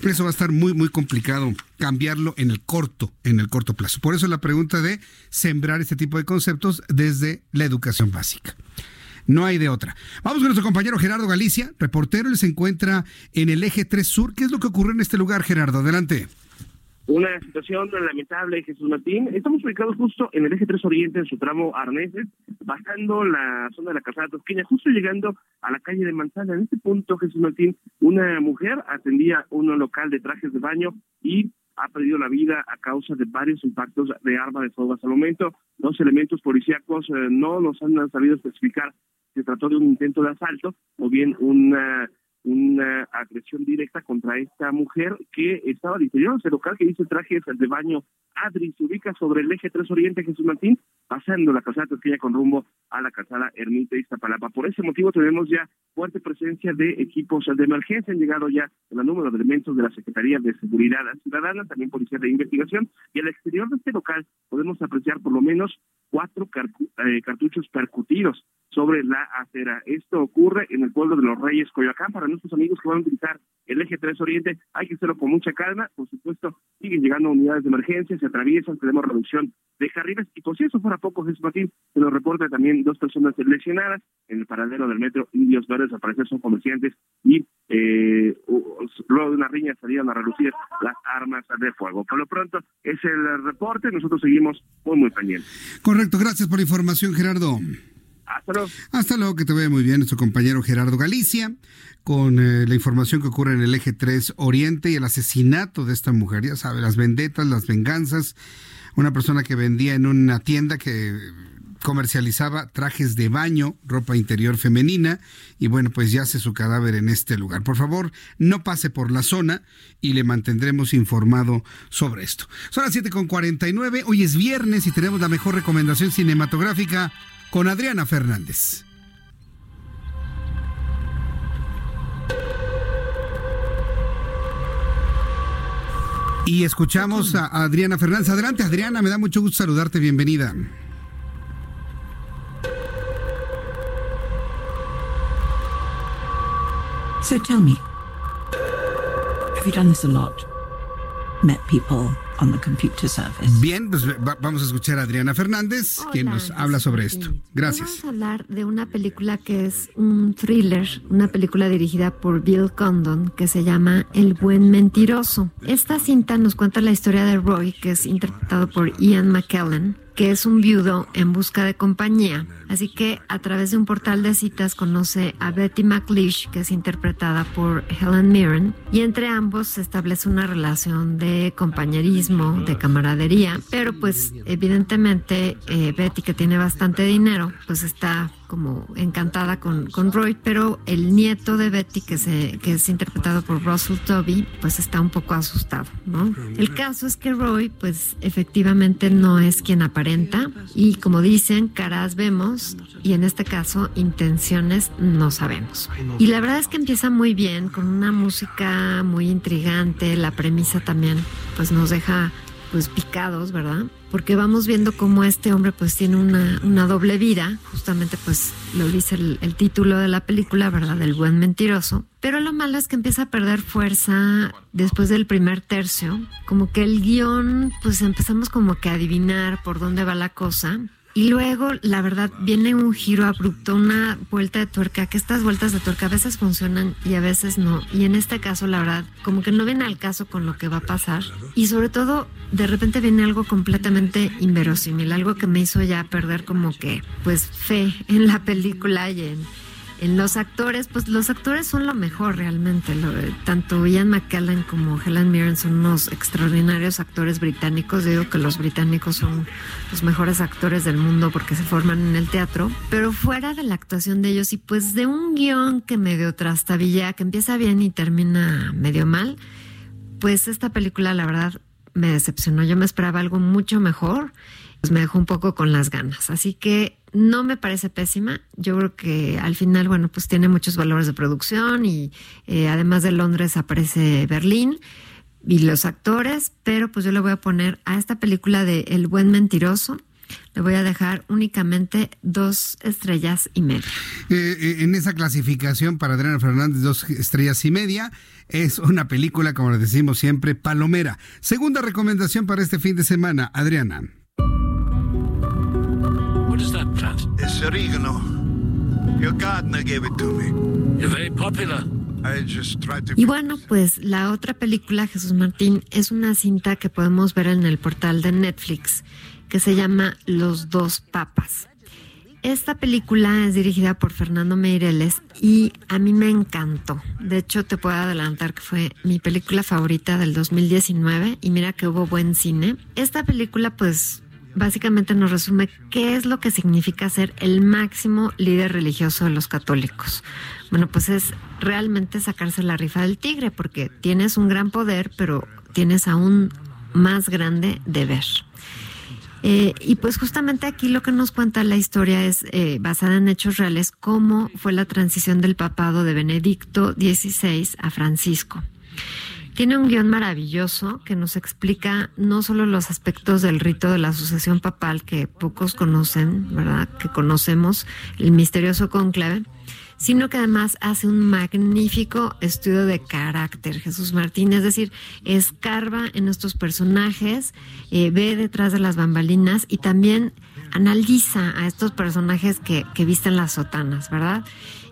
Por eso va a estar muy, muy complicado cambiarlo en el corto, en el corto plazo. Por eso la pregunta de sembrar este tipo de conceptos desde la educación básica. No hay de otra. Vamos con nuestro compañero Gerardo Galicia, reportero, él se encuentra en el eje 3 Sur. ¿Qué es lo que ocurre en este lugar, Gerardo? Adelante. Una situación lamentable, Jesús Martín. Estamos ubicados justo en el eje 3 Oriente, en su tramo Arneses, bajando la zona de la Calzada Tosqueña, justo llegando a la calle de Manzana. En este punto, Jesús Martín, una mujer atendía un local de trajes de baño y ha perdido la vida a causa de varios impactos de arma de fuego. Hasta el momento, los elementos policíacos eh, no nos han sabido especificar si se trató de un intento de asalto o bien una una agresión directa contra esta mujer que estaba al interior de local que dice trajes de baño Adri, se ubica sobre el eje 3 Oriente Jesús Martín, pasando la calzada Turquía con rumbo a la calzada Ermita Iztapalapa. Por ese motivo tenemos ya fuerte presencia de equipos de emergencia, han llegado ya el número de elementos de la Secretaría de Seguridad Ciudadana, también Policía de Investigación, y al exterior de este local podemos apreciar por lo menos cuatro eh, cartuchos percutidos sobre la acera. Esto ocurre en el pueblo de los Reyes Coyoacán. Para nuestros amigos que van a utilizar el eje 3 Oriente, hay que hacerlo con mucha calma. Por supuesto, siguen llegando unidades de emergencia, se atraviesan, tenemos reducción de carriles. Y por si eso fuera poco, Jesús Martín, se nos reporta también dos personas lesionadas en el paradero del metro Indios Verdes. Al parecer son comerciantes y eh, luego de una riña salieron a relucir las armas de fuego. Por lo pronto, es el reporte. Nosotros seguimos muy, muy pendientes. Correcto. Gracias por la información, Gerardo. Hasta luego. Hasta luego, que te vea muy bien nuestro compañero Gerardo Galicia con eh, la información que ocurre en el eje 3 Oriente y el asesinato de esta mujer. Ya sabe, las vendetas, las venganzas. Una persona que vendía en una tienda que comercializaba trajes de baño, ropa interior femenina y bueno, pues yace su cadáver en este lugar. Por favor, no pase por la zona y le mantendremos informado sobre esto. Son las 7.49, hoy es viernes y tenemos la mejor recomendación cinematográfica con Adriana Fernández. Y escuchamos a Adriana Fernández. Adelante, Adriana, me da mucho gusto saludarte. Bienvenida. So tell me, have you done this a lot? Met people Bien, pues vamos a escuchar a Adriana Fernández, quien nos habla sobre esto. Gracias. Vamos a hablar de una película que es un thriller, una película dirigida por Bill Condon que se llama El buen mentiroso. Esta cinta nos cuenta la historia de Roy, que es interpretado por Ian McKellen, que es un viudo en busca de compañía. Así que a través de un portal de citas conoce a Betty McLeish, que es interpretada por Helen Mirren, y entre ambos se establece una relación de compañerismo, de camaradería, pero pues evidentemente eh, Betty, que tiene bastante dinero, pues está como encantada con, con Roy, pero el nieto de Betty, que, se, que es interpretado por Russell Toby, pues está un poco asustado, ¿no? El caso es que Roy, pues efectivamente no es quien aparenta y como dicen, caras vemos y en este caso intenciones no sabemos. Y la verdad es que empieza muy bien, con una música muy intrigante, la premisa también pues nos deja pues picados, ¿verdad? Porque vamos viendo cómo este hombre pues tiene una, una doble vida, justamente pues lo dice el, el, título de la película, ¿verdad? Del buen mentiroso. Pero lo malo es que empieza a perder fuerza después del primer tercio, como que el guion pues empezamos como que a adivinar por dónde va la cosa y luego, la verdad, viene un giro abrupto, una vuelta de tuerca, que estas vueltas de tuerca a veces funcionan y a veces no. Y en este caso, la verdad, como que no viene al caso con lo que va a pasar. Y sobre todo, de repente viene algo completamente inverosímil, algo que me hizo ya perder como que, pues, fe en la película y en en los actores, pues los actores son lo mejor realmente. tanto Ian McKellen como Helen Mirren son unos extraordinarios actores británicos. digo que los británicos son los mejores actores del mundo porque se forman en el teatro. Pero fuera de la actuación de ellos y pues de un guion que medio trastabilla, que empieza bien y termina medio mal, pues esta película la verdad me decepcionó. Yo me esperaba algo mucho mejor. Pues me dejó un poco con las ganas. Así que no me parece pésima. Yo creo que al final, bueno, pues tiene muchos valores de producción y eh, además de Londres aparece Berlín y los actores, pero pues yo le voy a poner a esta película de El buen mentiroso. Le voy a dejar únicamente dos estrellas y media. Eh, eh, en esa clasificación para Adriana Fernández, dos estrellas y media, es una película, como le decimos siempre, palomera. Segunda recomendación para este fin de semana, Adriana. Oregano. Your gardener gave it to me. You're very popular. I just tried to... Y bueno, pues la otra película, Jesús Martín, es una cinta que podemos ver en el portal de Netflix que se llama Los dos papas. Esta película es dirigida por Fernando Meireles y a mí me encantó. De hecho, te puedo adelantar que fue mi película favorita del 2019 y mira que hubo buen cine. Esta película pues básicamente nos resume qué es lo que significa ser el máximo líder religioso de los católicos. Bueno, pues es realmente sacarse la rifa del tigre, porque tienes un gran poder, pero tienes aún más grande deber. Eh, y pues justamente aquí lo que nos cuenta la historia es eh, basada en hechos reales, cómo fue la transición del papado de Benedicto XVI a Francisco. Tiene un guion maravilloso que nos explica no solo los aspectos del rito de la sucesión papal que pocos conocen, ¿verdad? Que conocemos, el misterioso conclave, sino que además hace un magnífico estudio de carácter, Jesús Martín, es decir, escarba en estos personajes, eh, ve detrás de las bambalinas y también analiza a estos personajes que, que visten las sotanas, ¿verdad?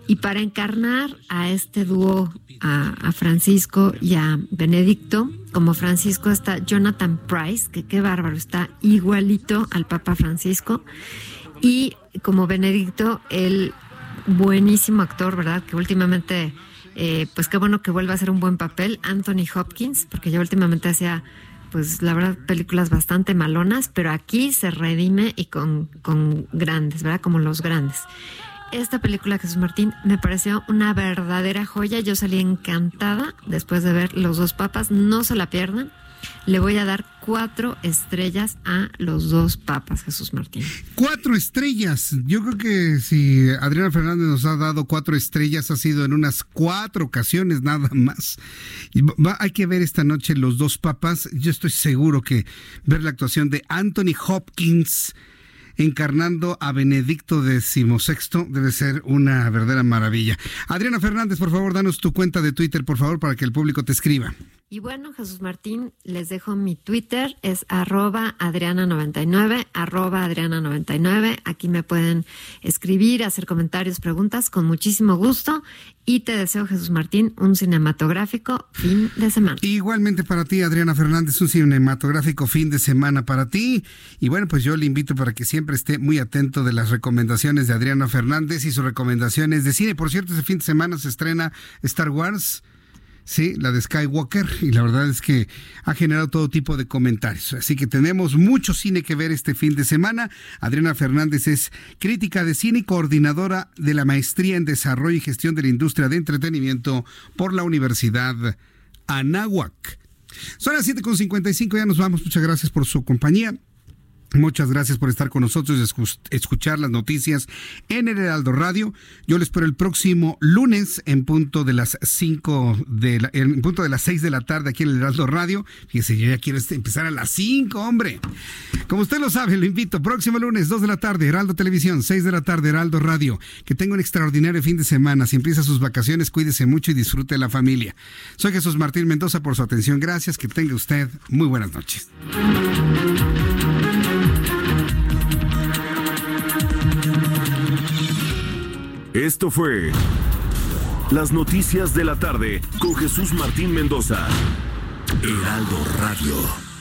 Y para encarnar a este dúo, a, Francisco y a Benedicto, como Francisco está Jonathan Price, que qué bárbaro, está igualito al Papa Francisco. Y como Benedicto, el buenísimo actor, ¿verdad? Que últimamente, eh, pues qué bueno que vuelva a hacer un buen papel, Anthony Hopkins, porque ya últimamente hacía, pues la verdad, películas bastante malonas, pero aquí se redime y con, con grandes, ¿verdad? Como los grandes. Esta película, Jesús Martín, me pareció una verdadera joya. Yo salí encantada después de ver Los dos papas. No se la pierdan. Le voy a dar cuatro estrellas a los dos papas, Jesús Martín. Cuatro estrellas. Yo creo que si Adriana Fernández nos ha dado cuatro estrellas, ha sido en unas cuatro ocasiones nada más. Va, hay que ver esta noche los dos papas. Yo estoy seguro que ver la actuación de Anthony Hopkins encarnando a Benedicto XVI debe ser una verdadera maravilla. Adriana Fernández, por favor, danos tu cuenta de Twitter, por favor, para que el público te escriba. Y bueno, Jesús Martín, les dejo mi Twitter, es arroba Adriana99, arroba Adriana99. Aquí me pueden escribir, hacer comentarios, preguntas, con muchísimo gusto. Y te deseo, Jesús Martín, un cinematográfico fin de semana. Igualmente para ti, Adriana Fernández, un cinematográfico fin de semana para ti. Y bueno, pues yo le invito para que siempre esté muy atento de las recomendaciones de Adriana Fernández y sus recomendaciones de cine. Por cierto, este fin de semana se estrena Star Wars. Sí, la de Skywalker, y la verdad es que ha generado todo tipo de comentarios. Así que tenemos mucho cine que ver este fin de semana. Adriana Fernández es crítica de cine y coordinadora de la maestría en desarrollo y gestión de la industria de entretenimiento por la Universidad Anáhuac. Son las 7.55, ya nos vamos. Muchas gracias por su compañía. Muchas gracias por estar con nosotros y escuchar las noticias en el Heraldo Radio. Yo les espero el próximo lunes en punto de las 5 de la, en punto de las 6 de la tarde aquí en el Heraldo Radio. Fíjese, yo ya quiero este, empezar a las 5, hombre. Como usted lo sabe, lo invito. Próximo lunes, 2 de la tarde, Heraldo Televisión, 6 de la tarde, Heraldo Radio. Que tenga un extraordinario fin de semana. Si empieza sus vacaciones, cuídese mucho y disfrute de la familia. Soy Jesús Martín Mendoza por su atención. Gracias. Que tenga usted muy buenas noches. Esto fue Las Noticias de la Tarde con Jesús Martín Mendoza. Heraldo Radio.